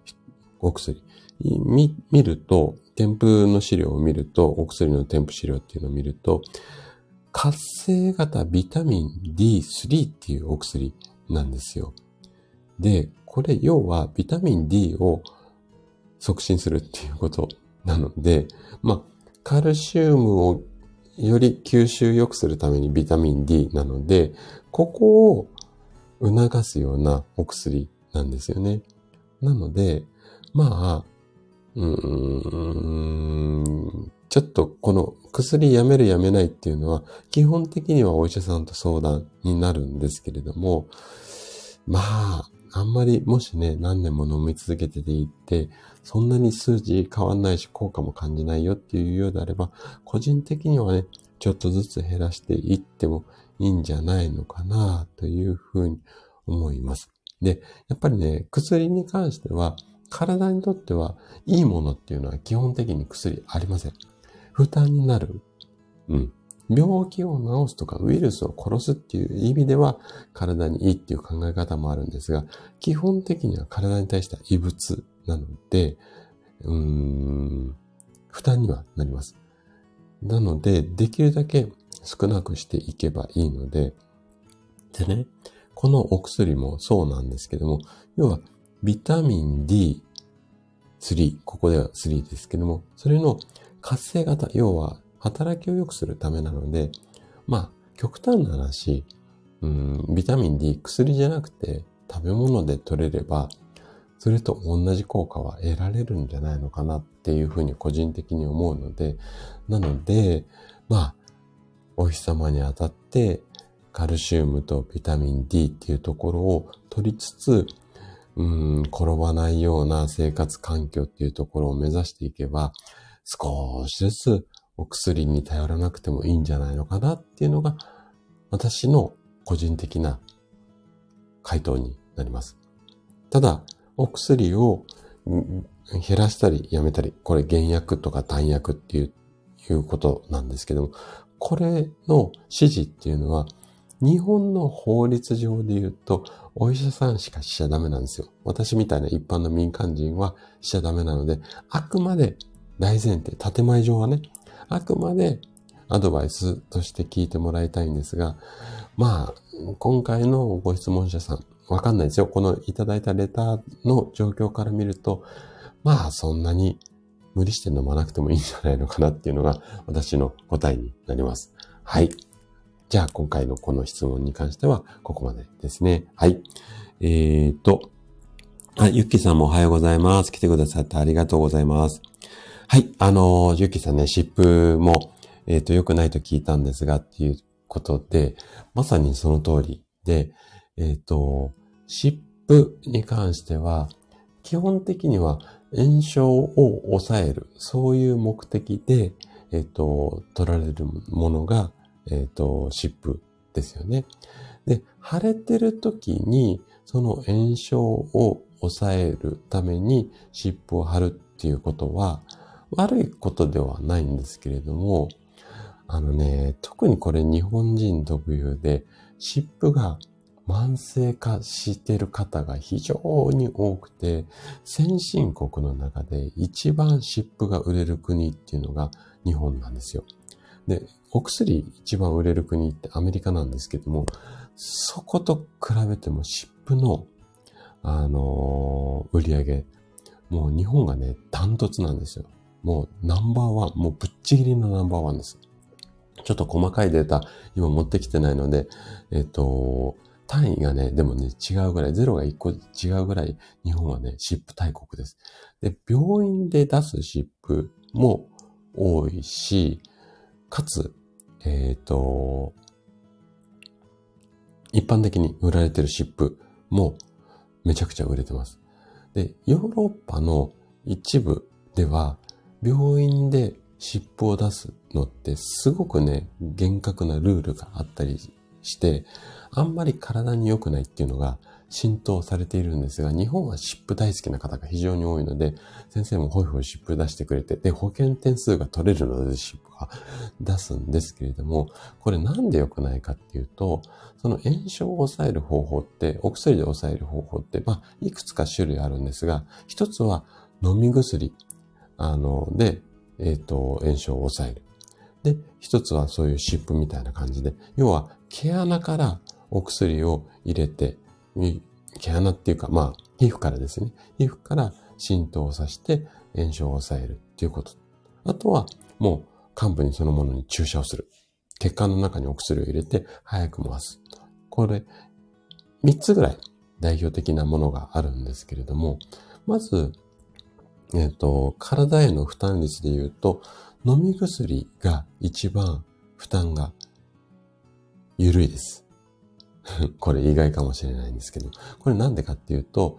お薬。見、見ると、添付の資料を見ると、お薬の添付資料っていうのを見ると、活性型ビタミン D3 っていうお薬なんですよ。で、これ要はビタミン D を促進するっていうことなので、まあ、カルシウムをより吸収良くするためにビタミン D なので、ここを促すようなお薬なんですよね。なので、まあ、うん、ちょっとこの薬やめるやめないっていうのは、基本的にはお医者さんと相談になるんですけれども、まあ、あんまりもしね、何年も飲み続けてていって、そんなに数字変わんないし効果も感じないよっていうようであれば、個人的にはね、ちょっとずつ減らしていってもいいんじゃないのかなというふうに思います。で、やっぱりね、薬に関しては、体にとってはいいものっていうのは基本的に薬ありません。負担になる。うん。病気を治すとかウイルスを殺すっていう意味では体にいいっていう考え方もあるんですが、基本的には体に対しては異物なので、うーん、負担にはなります。なので、できるだけ少なくしていけばいいので、でね、このお薬もそうなんですけども、要はビタミン D3、ここでは3ですけども、それの活性型、要は働きを良くするためなので、まあ、極端な話、うん、ビタミン D 薬じゃなくて食べ物で取れれば、それと同じ効果は得られるんじゃないのかなっていうふうに個人的に思うので、なので、まあ、お日様に当たってカルシウムとビタミン D っていうところを取りつつ、うん、転ばないような生活環境っていうところを目指していけば、少しずつお薬に頼らなくてもいいんじゃないのかなっていうのが私の個人的な回答になります。ただ、お薬を減らしたりやめたり、これ原薬とか弾薬っていういうことなんですけども、これの指示っていうのは日本の法律上で言うと、お医者さんしかしちゃダメなんですよ。私みたいな一般の民間人はしちゃダメなので、あくまで大前提、建前上はね、あくまでアドバイスとして聞いてもらいたいんですが、まあ、今回のご質問者さん、わかんないですよ。このいただいたレターの状況から見ると、まあ、そんなに無理して飲まなくてもいいんじゃないのかなっていうのが私の答えになります。はい。じゃあ、今回のこの質問に関しては、ここまでですね。はい。えーと、あ、ゆっきさんもおはようございます。来てくださってありがとうございます。はい。あの、ゆっきさんね、湿布も、えっ、と、良くないと聞いたんですが、っていうことで、まさにその通りで、えっ、ー、と、湿布に関しては、基本的には炎症を抑える、そういう目的で、えっ、ー、と、取られるものが、えっ、と、湿布ですよね。で、腫れてる時に、その炎症を抑えるために湿布を貼るっていうことは、悪いことではないんですけれども、あのね、特にこれ日本人特有で、湿布が慢性化している方が非常に多くて、先進国の中で一番湿布が売れる国っていうのが日本なんですよ。で、お薬一番売れる国ってアメリカなんですけども、そこと比べても湿布の、あのー、売り上げ、もう日本がね、ダントツなんですよ。もうナンバーワン、もうぶっちぎりのナンバーワンです。ちょっと細かいデータ今持ってきてないので、えっと、単位がね、でもね、違うぐらい、ゼロが1個違うぐらい、日本はね、湿布大国です。で、病院で出す湿布も多いし、かつ、えっ、ー、と、一般的に売られてる湿布もめちゃくちゃ売れてます。で、ヨーロッパの一部では、病院で湿布を出すのってすごくね、厳格なルールがあったりして、あんまり体に良くないっていうのが浸透されているんですが、日本は湿布大好きな方が非常に多いので、先生もホイホイ湿布出してくれて、で、保険点数が取れるので湿布は 出すんですけれども、これなんで良くないかっていうと、その炎症を抑える方法って、お薬で抑える方法って、まあ、いくつか種類あるんですが、一つは飲み薬、あの、で、えっ、ー、と、炎症を抑える。で、一つはそういう湿布みたいな感じで、要は毛穴からお薬を入れて、毛穴っていうか、まあ、皮膚からですね。皮膚から浸透させて炎症を抑えるっていうこと。あとは、もう、幹部にそのものに注射をする。血管の中にお薬を入れて、早く回す。これ、三つぐらい代表的なものがあるんですけれども、まず、えっ、ー、と、体への負担率で言うと、飲み薬が一番負担が緩いです。これ意外かもしれないんですけど、これなんでかっていうと、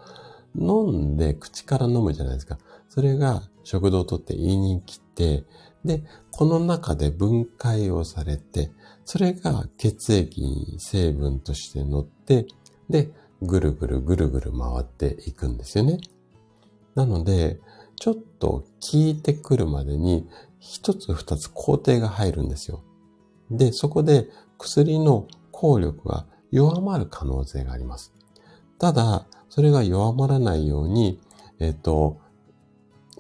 飲んで口から飲むじゃないですか。それが食道を取って胃に来て、で、この中で分解をされて、それが血液に成分として乗って、で、ぐるぐるぐるぐる回っていくんですよね。なので、ちょっと効いてくるまでに一つ二つ工程が入るんですよ。で、そこで薬の効力が弱まる可能性があります。ただ、それが弱まらないように、えっ、と、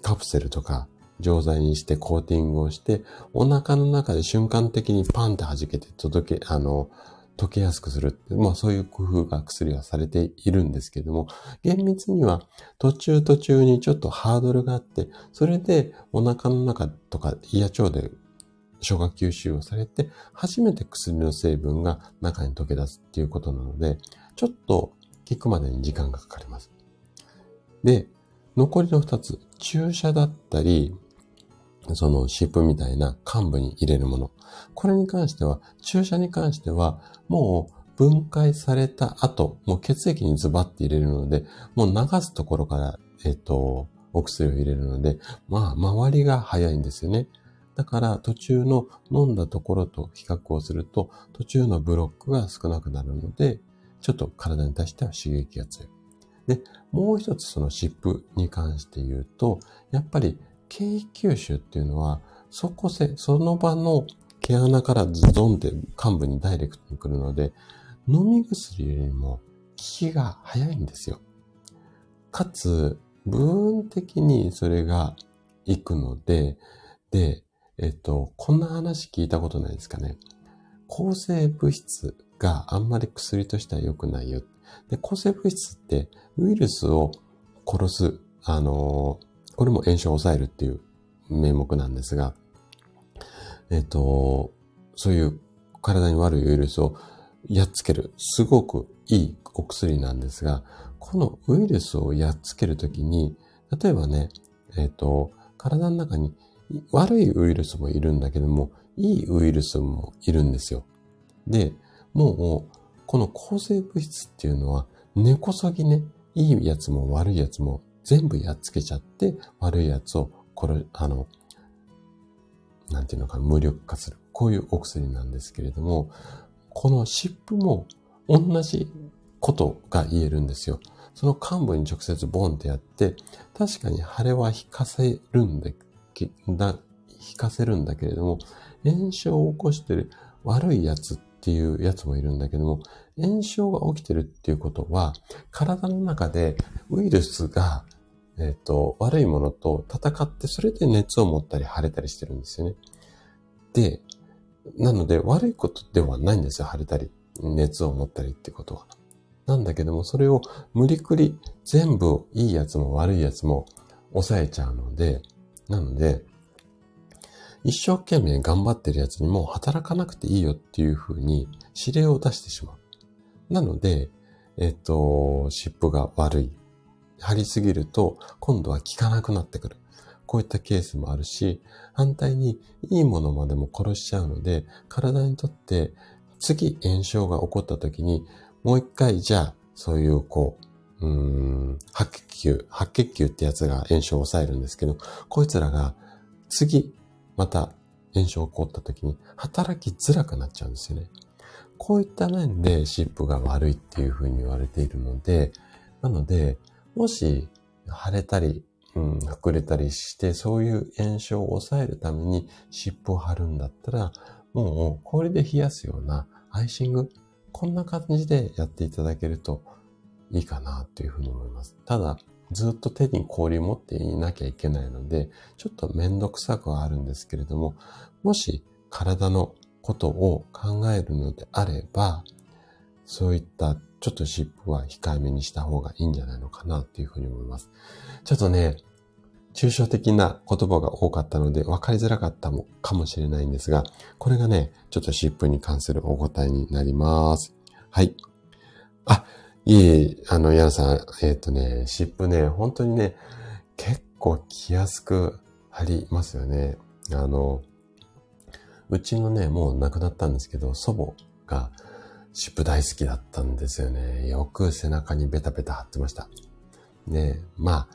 カプセルとか錠剤にしてコーティングをして、お腹の中で瞬間的にパンって弾けて届け、あの、溶けやすくする。まあそういう工夫が薬はされているんですけども、厳密には途中途中にちょっとハードルがあって、それでお腹の中とか胃や腸で消化吸収をされて、初めて薬の成分が中に溶け出すっていうことなので、ちょっと効くまでに時間がかかります。で、残りの二つ、注射だったり、その湿布みたいな幹部に入れるもの。これに関しては、注射に関しては、もう分解された後、もう血液にズバッて入れるので、もう流すところから、えっと、お薬を入れるので、まあ、周りが早いんですよね。だから途中の飲んだところと比較をすると、途中のブロックが少なくなるので、ちょっと体に対しては刺激が強い。で、もう一つその湿布に関して言うと、やっぱり経吸収っていうのは、そこせ、その場の毛穴からズドンって幹部にダイレクトに来るので、飲み薬よりも効きが早いんですよ。かつ、部分的にそれが行くので、で、えっと、こんな話聞いたことないですかね。抗生物質があんまり薬としては良くないよ。で、抗生物質ってウイルスを殺す、あの、これも炎症を抑えるっていう名目なんですが、えっと、そういう体に悪いウイルスをやっつける、すごくいいお薬なんですが、このウイルスをやっつけるときに、例えばね、えっと、体の中に悪いウイルスもいるんだけども、いいウイルスもいるんですよ。で、もう、この抗生物質っていうのは、根こそぎね、いいやつも悪いやつも全部やっつけちゃって、悪いやつを、これ、あの、なんていうのか無力化する。こういうお薬なんですけれども、この湿布も同じことが言えるんですよ。その幹部に直接ボンってやって、確かに腫れは引かせるんでだ、だ引かせるんだけれども、炎症を起こしてる悪いやつっていうやつもいるんだけども、炎症が起きてるっていうことは、体の中でウイルスが、え、ー、と、悪いものと戦って、それで熱を持ったり腫れたりしてるんですよね。で、なので悪いことではないんですよ。腫れたり、熱を持ったりってことは。なんだけども、それを無理くり全部いいやつも悪いやつも抑えちゃうので、なので、一生懸命頑張ってるやつにも働かなくていいよっていう風に指令を出してしまう。なので、えっ、と、湿布が悪い。張りすぎると今度は効かなくなってくる。こういったケースもあるし、反対にいいものまでも殺しちゃうので、体にとって次炎症が起こった時に、もう一回じゃあ、そういうこう、うん、白血球、白血球ってやつが炎症を抑えるんですけど、こいつらが次、また炎症起こった時に働きづらくなっちゃうんですよね。こういった面で湿布が悪いっていうふうに言われているので、なので、もし腫れたりうん、膨れたりして、そういう炎症を抑えるために湿布を貼るんだったら、もう氷で冷やすようなアイシング、こんな感じでやっていただけるといいかなというふうに思います。ただ、ずっと手に氷を持っていなきゃいけないので、ちょっとめんどくさくはあるんですけれども、もし体のことを考えるのであれば、そういったちょっと湿布は控えめにした方がいいんじゃないのかなっていうふうに思います。ちょっとね、抽象的な言葉が多かったので分かりづらかったもかもしれないんですが、これがね、ちょっと湿布に関するお答えになります。はい。あ、いい、あの、やさん、えっ、ー、とね、湿布ね、本当にね、結構着やすく貼りますよね。あの、うちのね、もう亡くなったんですけど、祖母が湿布大好きだったんですよね。よく背中にベタベタ貼ってました。で、ま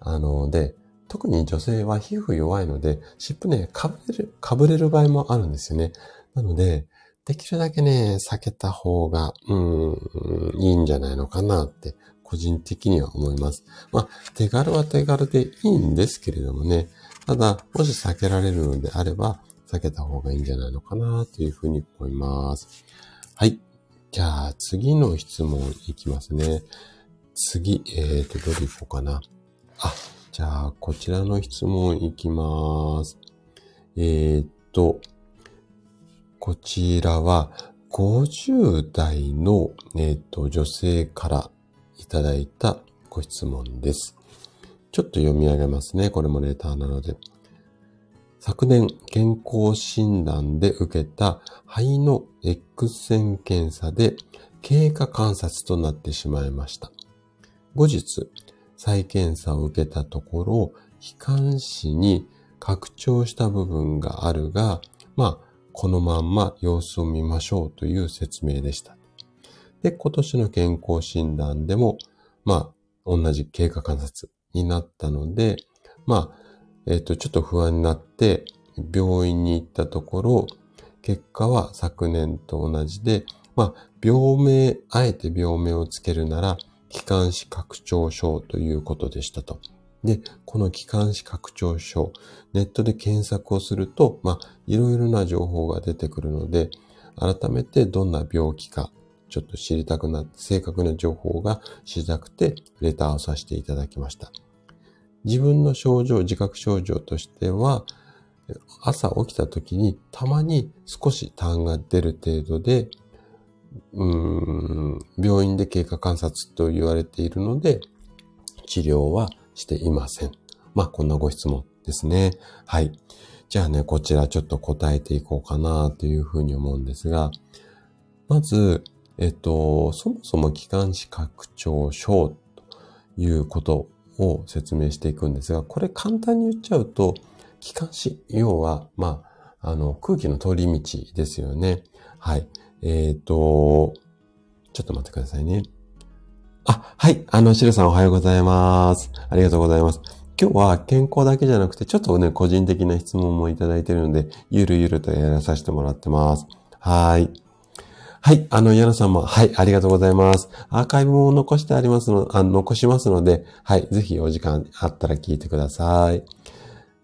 あ、あの、で、特に女性は皮膚弱いので、湿布ね、かぶれる、かぶれる場合もあるんですよね。なので、できるだけね、避けた方が、うん、いいんじゃないのかなって、個人的には思います。まあ、手軽は手軽でいいんですけれどもね。ただ、もし避けられるのであれば、避けた方がいいんじゃないのかなというふうに思います。はい。じゃあ、次の質問いきますね。次、えっ、ー、と、どれ行こうかな。あ、じゃあ、こちらの質問いきます。えっ、ー、と、こちらは、50代の、えっ、ー、と、女性からいただいたご質問です。ちょっと読み上げますね。これもレターなので。昨年、健康診断で受けた肺の X 線検査で経過観察となってしまいました。後日、再検査を受けたところ、気管支に拡張した部分があるが、まあ、このまんま様子を見ましょうという説明でした。で、今年の健康診断でも、まあ、同じ経過観察になったので、まあ、えっ、ー、と、ちょっと不安になって、病院に行ったところ、結果は昨年と同じで、まあ、病名、あえて病名をつけるなら、気管支拡張症ということでしたと。で、この気管支拡張症、ネットで検索をすると、まあ、いろいろな情報が出てくるので、改めてどんな病気か、ちょっと知りたくなって、正確な情報が知りたくて、レターをさせていただきました。自分の症状、自覚症状としては、朝起きた時にたまに少し痰が出る程度で、うーん、病院で経過観察と言われているので、治療はしていません。まあ、こんなご質問ですね。はい。じゃあね、こちらちょっと答えていこうかなというふうに思うんですが、まず、えっと、そもそも気管支拡張症ということを説明していくんですが、これ簡単に言っちゃうと、気管支、要は、まあ、あの、空気の通り道ですよね。はい。えっ、と、ちょっと待ってくださいね。あ、はい。あの、シルさんおはようございます。ありがとうございます。今日は健康だけじゃなくて、ちょっとね、個人的な質問もいただいているので、ゆるゆるとやらさせてもらってます。はい。はい。あの、矢野さんも、はい。ありがとうございます。アーカイブも残してありますの、あ残しますので、はい。ぜひお時間あったら聞いてください。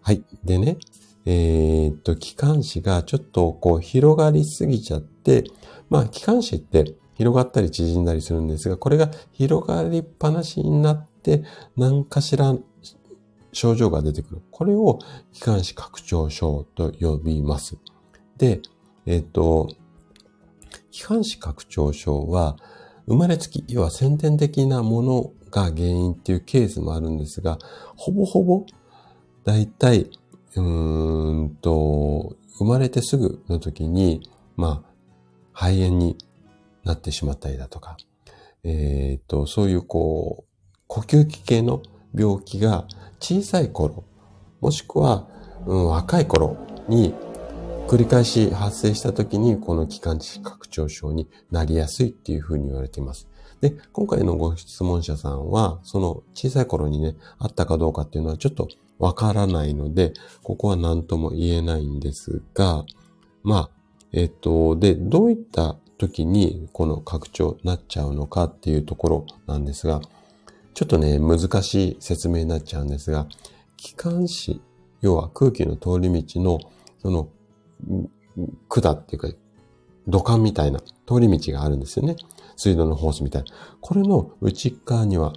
はい。でね、えー、っと、気管支がちょっとこう広がりすぎちゃって、まあ、気管支って広がったり縮んだりするんですが、これが広がりっぱなしになって、何かしら症状が出てくる。これを気管支拡張症と呼びます。で、えっ、と、気管支拡張症は、生まれつき、要は先天的なものが原因っていうケースもあるんですが、ほぼほぼ、だいたい、うんと、生まれてすぐの時に、まあ、肺炎になってしまったりだとか、えっ、と、そういうこう、呼吸器系の病気が小さい頃、もしくは、うん、若い頃に繰り返し発生した時にこの気管支拡張症になりやすいっていうふうに言われています。で、今回のご質問者さんは、その小さい頃にね、あったかどうかっていうのはちょっとわからないので、ここは何とも言えないんですが、まあ、えっと、で、どういった時にこの拡張になっちゃうのかっていうところなんですが、ちょっとね、難しい説明になっちゃうんですが、気管支、要は空気の通り道の、その、管っていうか、土管みたいな通り道があるんですよね。水道のホースみたいな。これの内側には、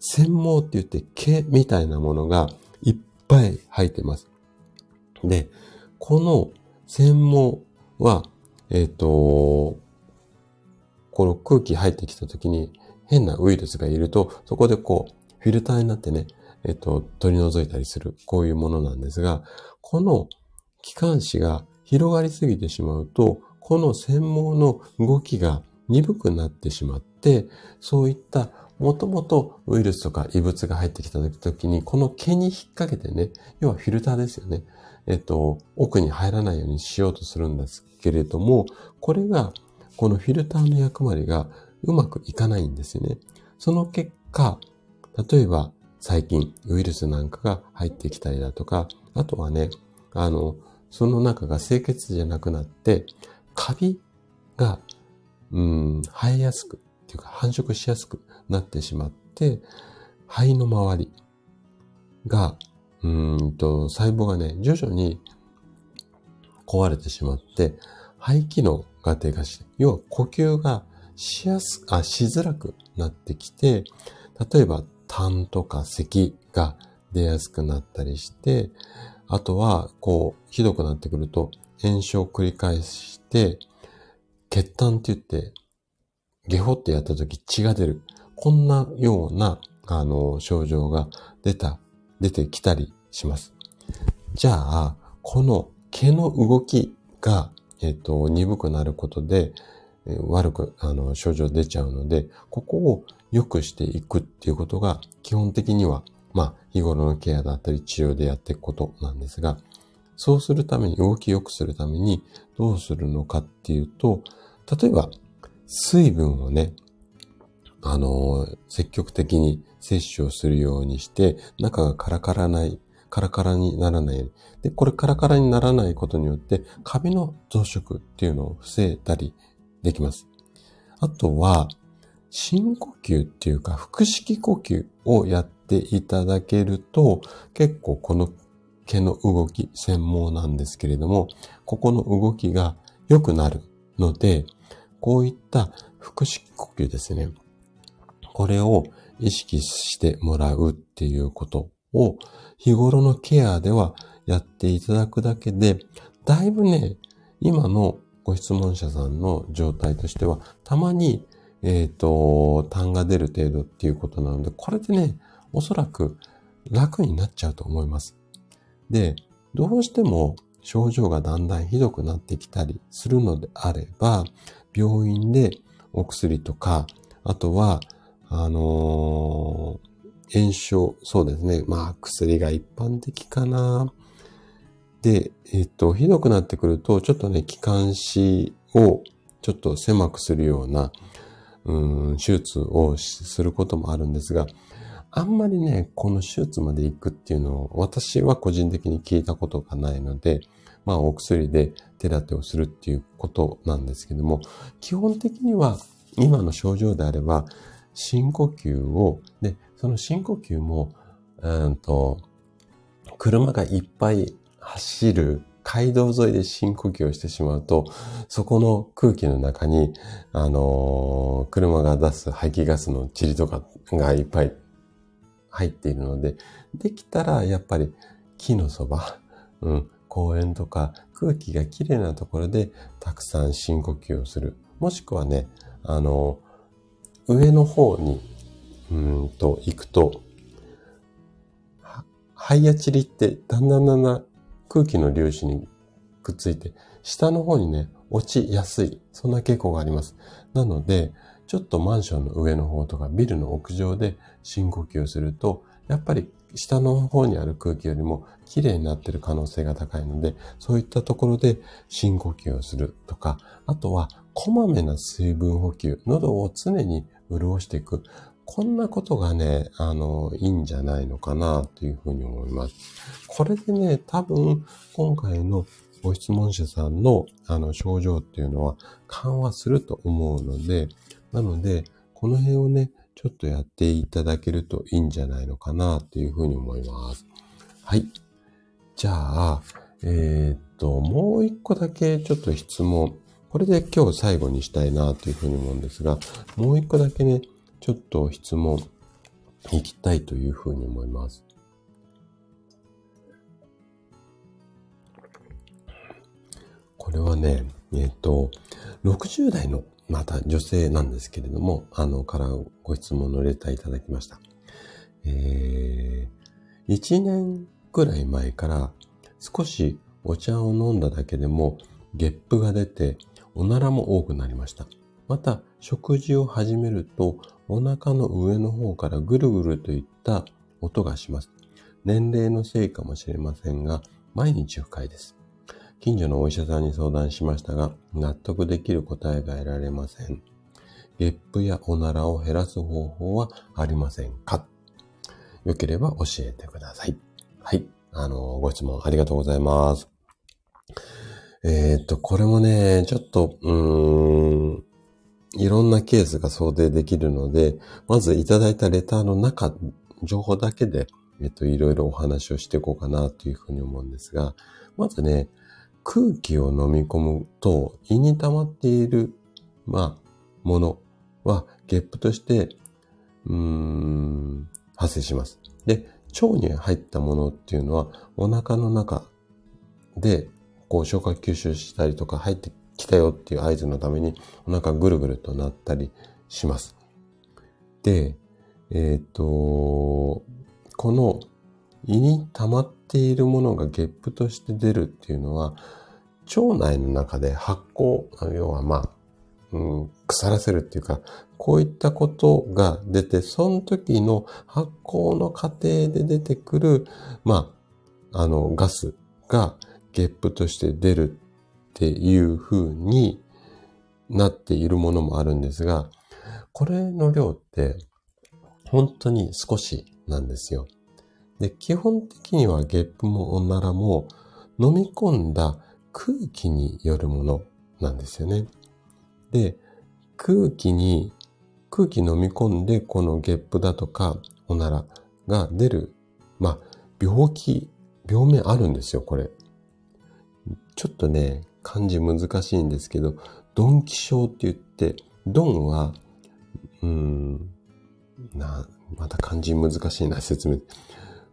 繊毛って言って毛みたいなものがいっぱい生えてます。で、この繊毛は、えっ、ー、と、この空気入ってきた時に変なウイルスがいると、そこでこう、フィルターになってね、えっと、取り除いたりする、こういうものなんですが、この気管支が広がりすぎてしまうと、この繊毛の動きが鈍くなってしまって、そういったもともとウイルスとか異物が入ってきた時に、この毛に引っ掛けてね、要はフィルターですよね。えっと、奥に入らないようにしようとするんですけれども、これが、このフィルターの役割がうまくいかないんですよね。その結果、例えば最近ウイルスなんかが入ってきたりだとか、あとはね、あの、その中が清潔じゃなくなって、カビが、うん、生えやすく、っていうか繁殖しやすくなってしまって、肺の周りが、うんと、細胞がね、徐々に壊れてしまって、肺機能が低下して、要は呼吸がしやす、あ、しづらくなってきて、例えば痰とか咳が出やすくなったりして、あとは、こう、ひどくなってくると、炎症を繰り返して、血痰って言って、ゲホってやった時血が出る。こんなような、あの、症状が出た、出てきたりします。じゃあ、この毛の動きが、えっ、と、鈍くなることで、悪く、あの、症状出ちゃうので、ここを良くしていくっていうことが、基本的には、まあ、日頃のケアだったり治療でやっていくことなんですが、そうするために、動き良くするために、どうするのかっていうと、例えば、水分をね、あの、積極的に摂取をするようにして、中がカラカラない、カラカラにならないように。で、これカラカラにならないことによって、カビの増殖っていうのを防いだりできます。あとは、深呼吸っていうか、腹式呼吸をやっていただけると、結構この毛の動き、専門なんですけれども、ここの動きが良くなるので、こういった腹式呼吸ですね。これを意識してもらうっていうことを日頃のケアではやっていただくだけで、だいぶね、今のご質問者さんの状態としては、たまに、えっ、ー、と、痰が出る程度っていうことなので、これでね、おそらく楽になっちゃうと思います。で、どうしても症状がだんだんひどくなってきたりするのであれば、病院でお薬とか、あとは、あのー、炎症、そうですね。まあ、薬が一般的かな。で、えっと、ひどくなってくると、ちょっとね、気管支をちょっと狭くするような、うん、手術をすることもあるんですが、あんまりね、この手術まで行くっていうのを私は個人的に聞いたことがないので、まあお薬で手立てをするっていうことなんですけども、基本的には今の症状であれば、深呼吸を、その深呼吸も、うんと、車がいっぱい走る街道沿いで深呼吸をしてしまうと、そこの空気の中に、あのー、車が出す排気ガスの塵とかがいっぱい入っているので、できたらやっぱり木のそば、うん、公園とか空気がきれいなところでたくさん深呼吸をする。もしくはね、あのー、上の方に、うんと、行くと、肺や塵ってだんだんだんだん空気の粒子にくっついて、下の方にね、落ちやすい。そんな傾向があります。なので、ちょっとマンションの上の方とかビルの屋上で深呼吸をすると、やっぱり下の方にある空気よりも綺麗になっている可能性が高いので、そういったところで深呼吸をするとか、あとはこまめな水分補給、喉を常に潤していく。こんなことがね、あの、いいんじゃないのかなというふうに思います。これでね、多分、今回のご質問者さんの、あの、症状っていうのは緩和すると思うので、なので、この辺をね、ちょっとやっていただけるといいんじゃないのかなというふうに思います。はい。じゃあ、えー、っと、もう一個だけちょっと質問。これで今日最後にしたいなというふうに思うんですが、もう一個だけね、ちょっと質問いきたいというふうに思います。これはね、えっ、と、60代のまた女性なんですけれども、あの、からご質問のレターいただきました。えー、1年くらい前から少しお茶を飲んだだけでもゲップが出ておならも多くなりました。また、食事を始めるとお腹の上の方からぐるぐるといった音がします。年齢のせいかもしれませんが、毎日不快です。近所のお医者さんに相談しましたが、納得できる答えが得られません。ゲップやおならを減らす方法はありませんか？よければ教えてください。はい。あの、ご質問ありがとうございます。えー、っと、これもね、ちょっと、うーん、いろんなケースが想定できるので、まずいただいたレターの中、情報だけで、えっと、いろいろお話をしていこうかなというふうに思うんですが、まずね、空気を飲み込むと胃に溜まっている、まあ、ものはゲップとして、うーん、発生します。で、腸に入ったものっていうのはお腹の中でこう消化吸収したりとか入って来たよっていう合図のためにお腹ぐるぐるとなったりします。で、えっ、ー、と、この胃に溜まっているものがゲップとして出るっていうのは、腸内の中で発酵、要はまあ、うん、腐らせるっていうか、こういったことが出て、その時の発酵の過程で出てくる、まあ、あの、ガスがゲップとして出るっていう風になっているものもあるんですが、これの量って本当に少しなんですよ。で、基本的にはゲップもおならも飲み込んだ空気によるものなんですよね。で、空気に、空気飲み込んでこのゲップだとかおならが出る、まあ、病気、病名あるんですよ、これ。ちょっとね、漢字難しいんですけど、ドンキ症って言って、ドンは、うん、な、また漢字難しいな、説明。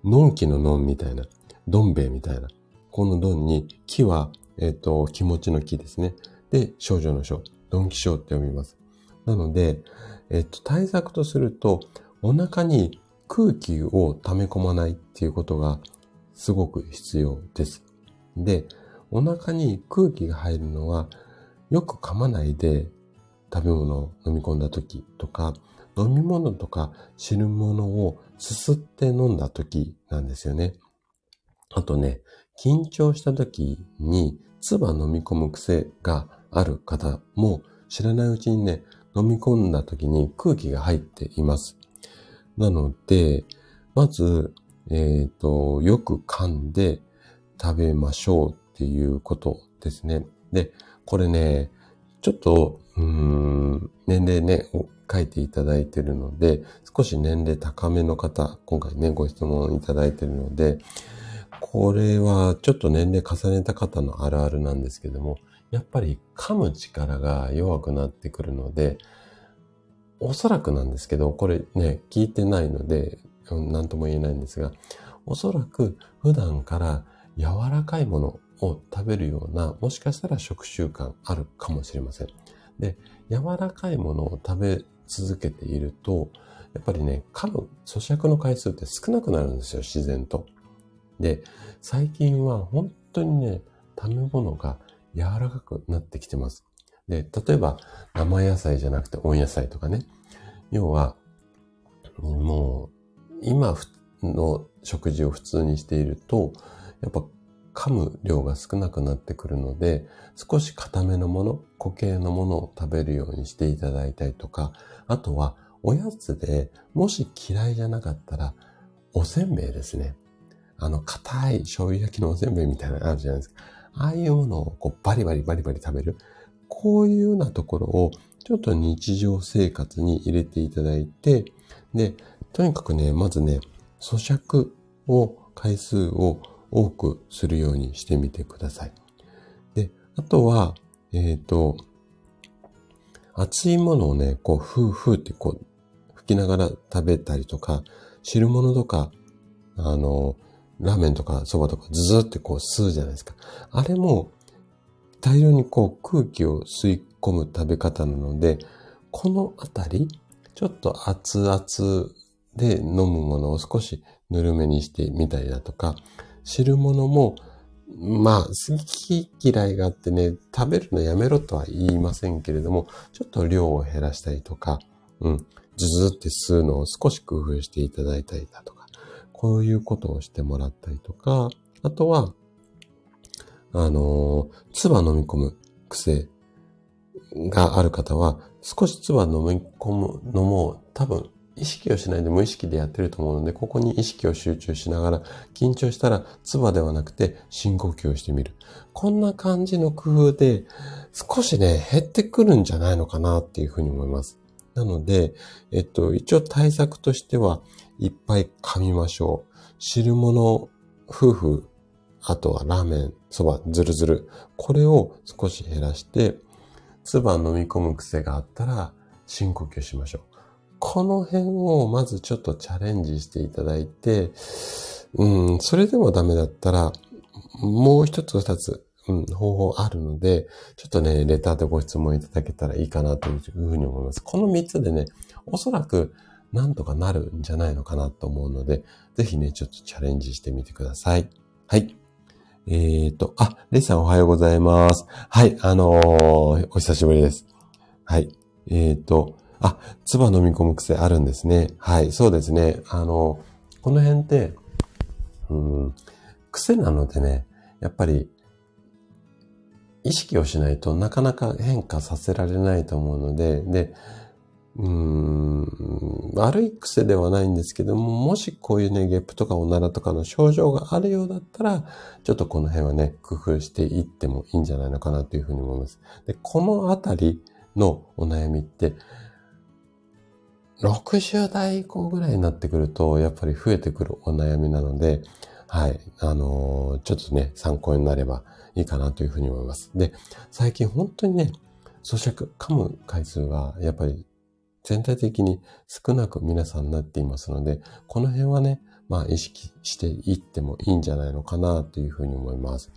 のんきののんみたいな、どん兵衛みたいな。このどんに、木は、えっ、ー、と、気持ちの木ですね。で、少女の章、ドンキ症って読みます。なので、えっ、ー、と、対策とすると、お腹に空気を溜め込まないっていうことがすごく必要です。で、お腹に空気が入るのは、よく噛まないで食べ物を飲み込んだ時とか、飲み物とか汁物をすすって飲んだ時なんですよね。あとね、緊張した時に唾飲み込む癖がある方も知らないうちにね、飲み込んだ時に空気が入っています。なので、まず、えっ、ー、と、よく噛んで食べましょうっていうことですね。で、これね、ちょっと、うん、年齢ね、書いていただいてるので、少し年齢高めの方、今回ね、ご質問いただいてるので、これはちょっと年齢重ねた方のあるあるなんですけども、やっぱり噛む力が弱くなってくるので、おそらくなんですけど、これね、聞いてないので、何とも言えないんですが、おそらく普段から柔らかいものを食べるような、もしかしたら食習慣あるかもしれません。で、柔らかいものを食べ続けていると、やっぱりね、噛む、咀嚼の回数って少なくなるんですよ、自然と。で、最近は本当にね、食べ物が柔らかくなってきてます。で、例えば生野菜じゃなくて温野菜とかね。要は、もう、今の食事を普通にしていると、やっぱ噛む量が少なくなってくるので、少し固めのもの、固形のものを食べるようにしていただいたりとか、あとはおやつでもし嫌いじゃなかったら、おせんべいですね。あの、硬い醤油焼きのおせんべいみたいなのあるじゃないですか。ああいうものをこうバリバリバリバリ食べる。こういうようなところをちょっと日常生活に入れていただいて、で、とにかくね、まずね、咀嚼を、回数を多くするようにしてみてください。で、あとは、えっ、ー、と、熱いものをね、こう、ふうふうってこう、吹きながら食べたりとか、汁物とか、あの、ラーメンとか蕎麦とかズズってこう吸うじゃないですか。あれも大量にこう空気を吸い込む食べ方なので、このあたり、ちょっと熱々で飲むものを少しぬるめにしてみたりだとか、汁物も、まあ、好き嫌いがあってね、食べるのやめろとは言いませんけれども、ちょっと量を減らしたりとか、うん、ズズって吸うのを少し工夫していただいたりだとか、こういうことをしてもらったりとか、あとは、あの、唾飲み込む癖がある方は、少し唾飲み込むのも多分意識をしないで無意識でやってると思うので、ここに意識を集中しながら、緊張したら唾ではなくて深呼吸をしてみる。こんな感じの工夫で、少しね、減ってくるんじゃないのかなっていうふうに思います。なので、えっと、一応対策としては、いっぱい噛みましょう。汁物、夫婦、あとはラーメン、そば、ずるずる。これを少し減らして、唾飲み込む癖があったら深呼吸しましょう。この辺をまずちょっとチャレンジしていただいて、うん、それでもダメだったら、もう一つ二つ、うん、方法あるので、ちょっとね、レターでご質問いただけたらいいかなというふうに思います。この三つでね、おそらくなんとかなるんじゃないのかなと思うので、ぜひね、ちょっとチャレンジしてみてください。はい。えっ、ー、と、あ、レイさんおはようございます。はい、あのー、お久しぶりです。はい。えっ、ー、と、あ、唾飲み込む癖あるんですね。はい、そうですね。あの、この辺って、うん、癖なのでね、やっぱり、意識をしないとなかなか変化させられないと思うので、で、うん、悪い癖ではないんですけども、もしこういうね、ゲップとかおならとかの症状があるようだったら、ちょっとこの辺はね、工夫していってもいいんじゃないのかなというふうに思います。で、このあたりのお悩みって、60代以降ぐらいになってくると、やっぱり増えてくるお悩みなので、はい、あのー、ちょっとね、参考になればいいかなというふうに思います。で、最近本当にね、咀嚼、噛む回数がやっぱり全体的に少なく皆さんなっていますので、この辺はね、まあ意識していってもいいんじゃないのかなというふうに思います。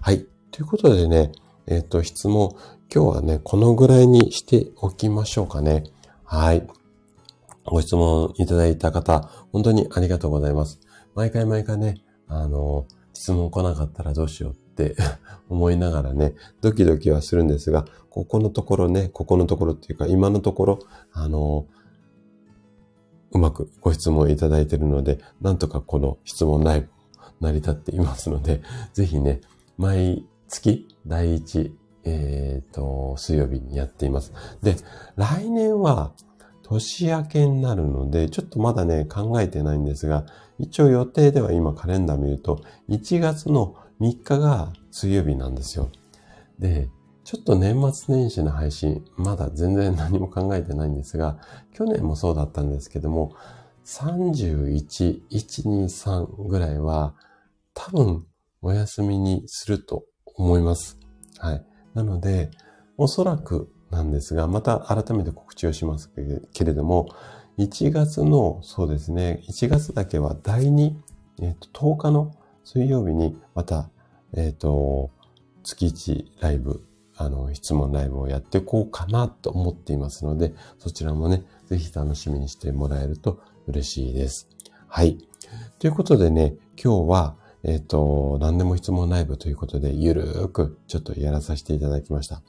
はい。ということでね、えっ、ー、と、質問、今日はね、このぐらいにしておきましょうかね。はい。ご質問いただいた方、本当にありがとうございます。毎回毎回ね、あの、質問来なかったらどうしようって 思いながらね、ドキドキはするんですが、ここのところね、ここのところっていうか、今のところ、あの、うまくご質問いただいているので、なんとかこの質問ライブ成り立っていますので、ぜひね、毎月第一、えっ、ー、と、水曜日にやっています。で、来年は年明けになるので、ちょっとまだね、考えてないんですが、一応予定では今カレンダー見ると、1月の3日が水曜日なんですよ。で、ちょっと年末年始の配信、まだ全然何も考えてないんですが、去年もそうだったんですけども、31、123ぐらいは多分お休みにすると思います。はい。なので、おそらくなんですが、また改めて告知をしますけれども、1月の、そうですね、1月だけは第2、えっ、ー、と、10日の水曜日にまた、えっ、と、月1ライブ、あの、質問ライブをやっていこうかなと思っていますので、そちらもね、ぜひ楽しみにしてもらえると嬉しいです。はい。ということでね、今日は、えっ、ー、と、何でも質問ライブということで、ゆるーくちょっとやらさせていただきました。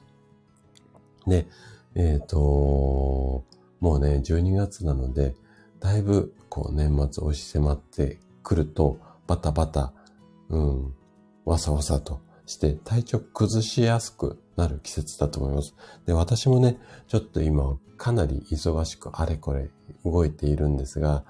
で、えっ、ー、と、もうね、12月なので、だいぶ、こう、年末押し迫ってくると、バタバタ、うん、わさわさとして体調崩しやすくなる季節だと思います。で、私もね、ちょっと今、かなり忙しくあれこれ動いているんですが、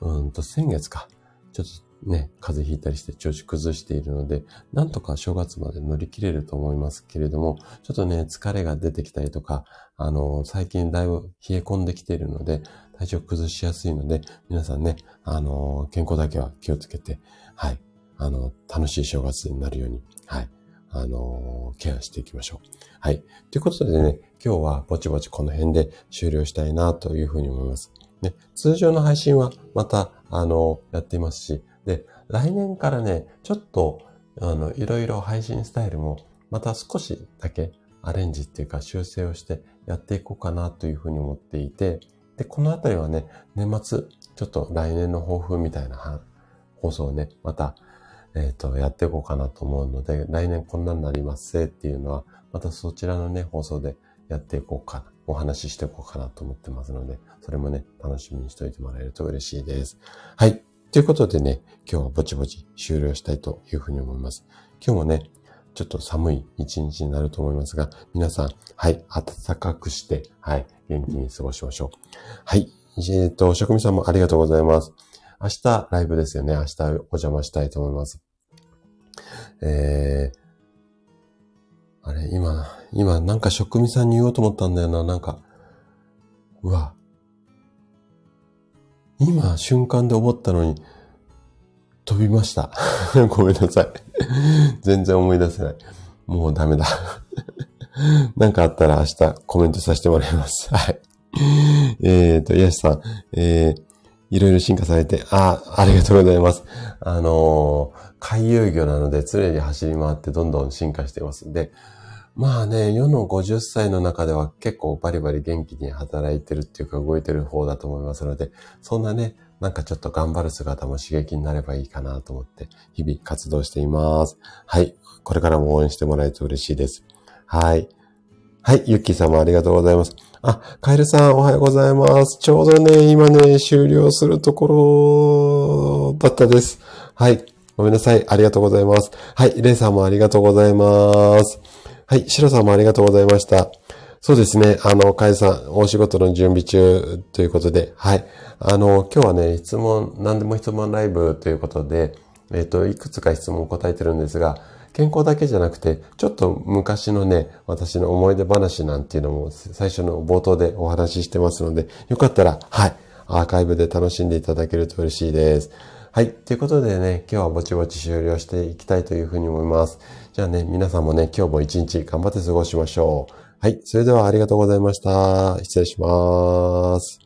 うんと、先月か、ちょっとね、風邪ひいたりして調子崩しているので、なんとか正月まで乗り切れると思いますけれども、ちょっとね、疲れが出てきたりとか、あの、最近だいぶ冷え込んできているので、体調崩しやすいので、皆さんね、あの、健康だけは気をつけて、はい、あの、楽しい正月になるように、はい、あの、ケアしていきましょう。はい。ということでね、今日はぼちぼちこの辺で終了したいなというふうに思います。ね、通常の配信はまた、あの、やっていますし、で、来年からね、ちょっと、あの、いろいろ配信スタイルも、また少しだけアレンジっていうか修正をしてやっていこうかなというふうに思っていて、で、このあたりはね、年末、ちょっと来年の抱負みたいな放送をね、また、えっ、ー、と、やっていこうかなと思うので、来年こんなになりますせっていうのは、またそちらのね、放送でやっていこうかな、お話ししていこうかなと思ってますので、それもね、楽しみにしておいてもらえると嬉しいです。はい。ということでね、今日はぼちぼち終了したいというふうに思います。今日もね、ちょっと寒い一日になると思いますが、皆さん、はい、暖かくして、はい、元気に過ごしましょう。はい、えっ、ー、と、職味さんもありがとうございます。明日ライブですよね。明日お邪魔したいと思います。えー、あれ、今、今、なんか職味さんに言おうと思ったんだよな。なんか、うわ、今、瞬間で思ったのに、飛びました。ごめんなさい。全然思い出せない。もうダメだ。なんかあったら明日コメントさせてもらいます。はい。えっ、ー、と、ヤシさん、えー、いろいろ進化されて、あ、ありがとうございます。あのー、回遊魚なので常に走り回ってどんどん進化してますんで、まあね、世の50歳の中では結構バリバリ元気に働いてるっていうか動いてる方だと思いますので、そんなね、なんかちょっと頑張る姿も刺激になればいいかなと思って日々活動しています。はい。これからも応援してもらえると嬉しいです。はい。はい。ゆっきーさんもありがとうございます。あ、カエルさんおはようございます。ちょうどね、今ね、終了するところだったです。はい。ごめんなさい。ありがとうございます。はい。レイさんもありがとうございます。はい、シロさんもありがとうございました。そうですね。あの、カイさん、お仕事の準備中ということで、はい。あの、今日はね、質問、何でも質問ライブということで、えっ、と、いくつか質問を答えてるんですが、健康だけじゃなくて、ちょっと昔のね、私の思い出話なんていうのも最初の冒頭でお話ししてますので、よかったら、はい、アーカイブで楽しんでいただけると嬉しいです。はい。ということでね、今日はぼちぼち終了していきたいというふうに思います。じゃあね、皆さんもね、今日も一日頑張って過ごしましょう。はい。それではありがとうございました。失礼します。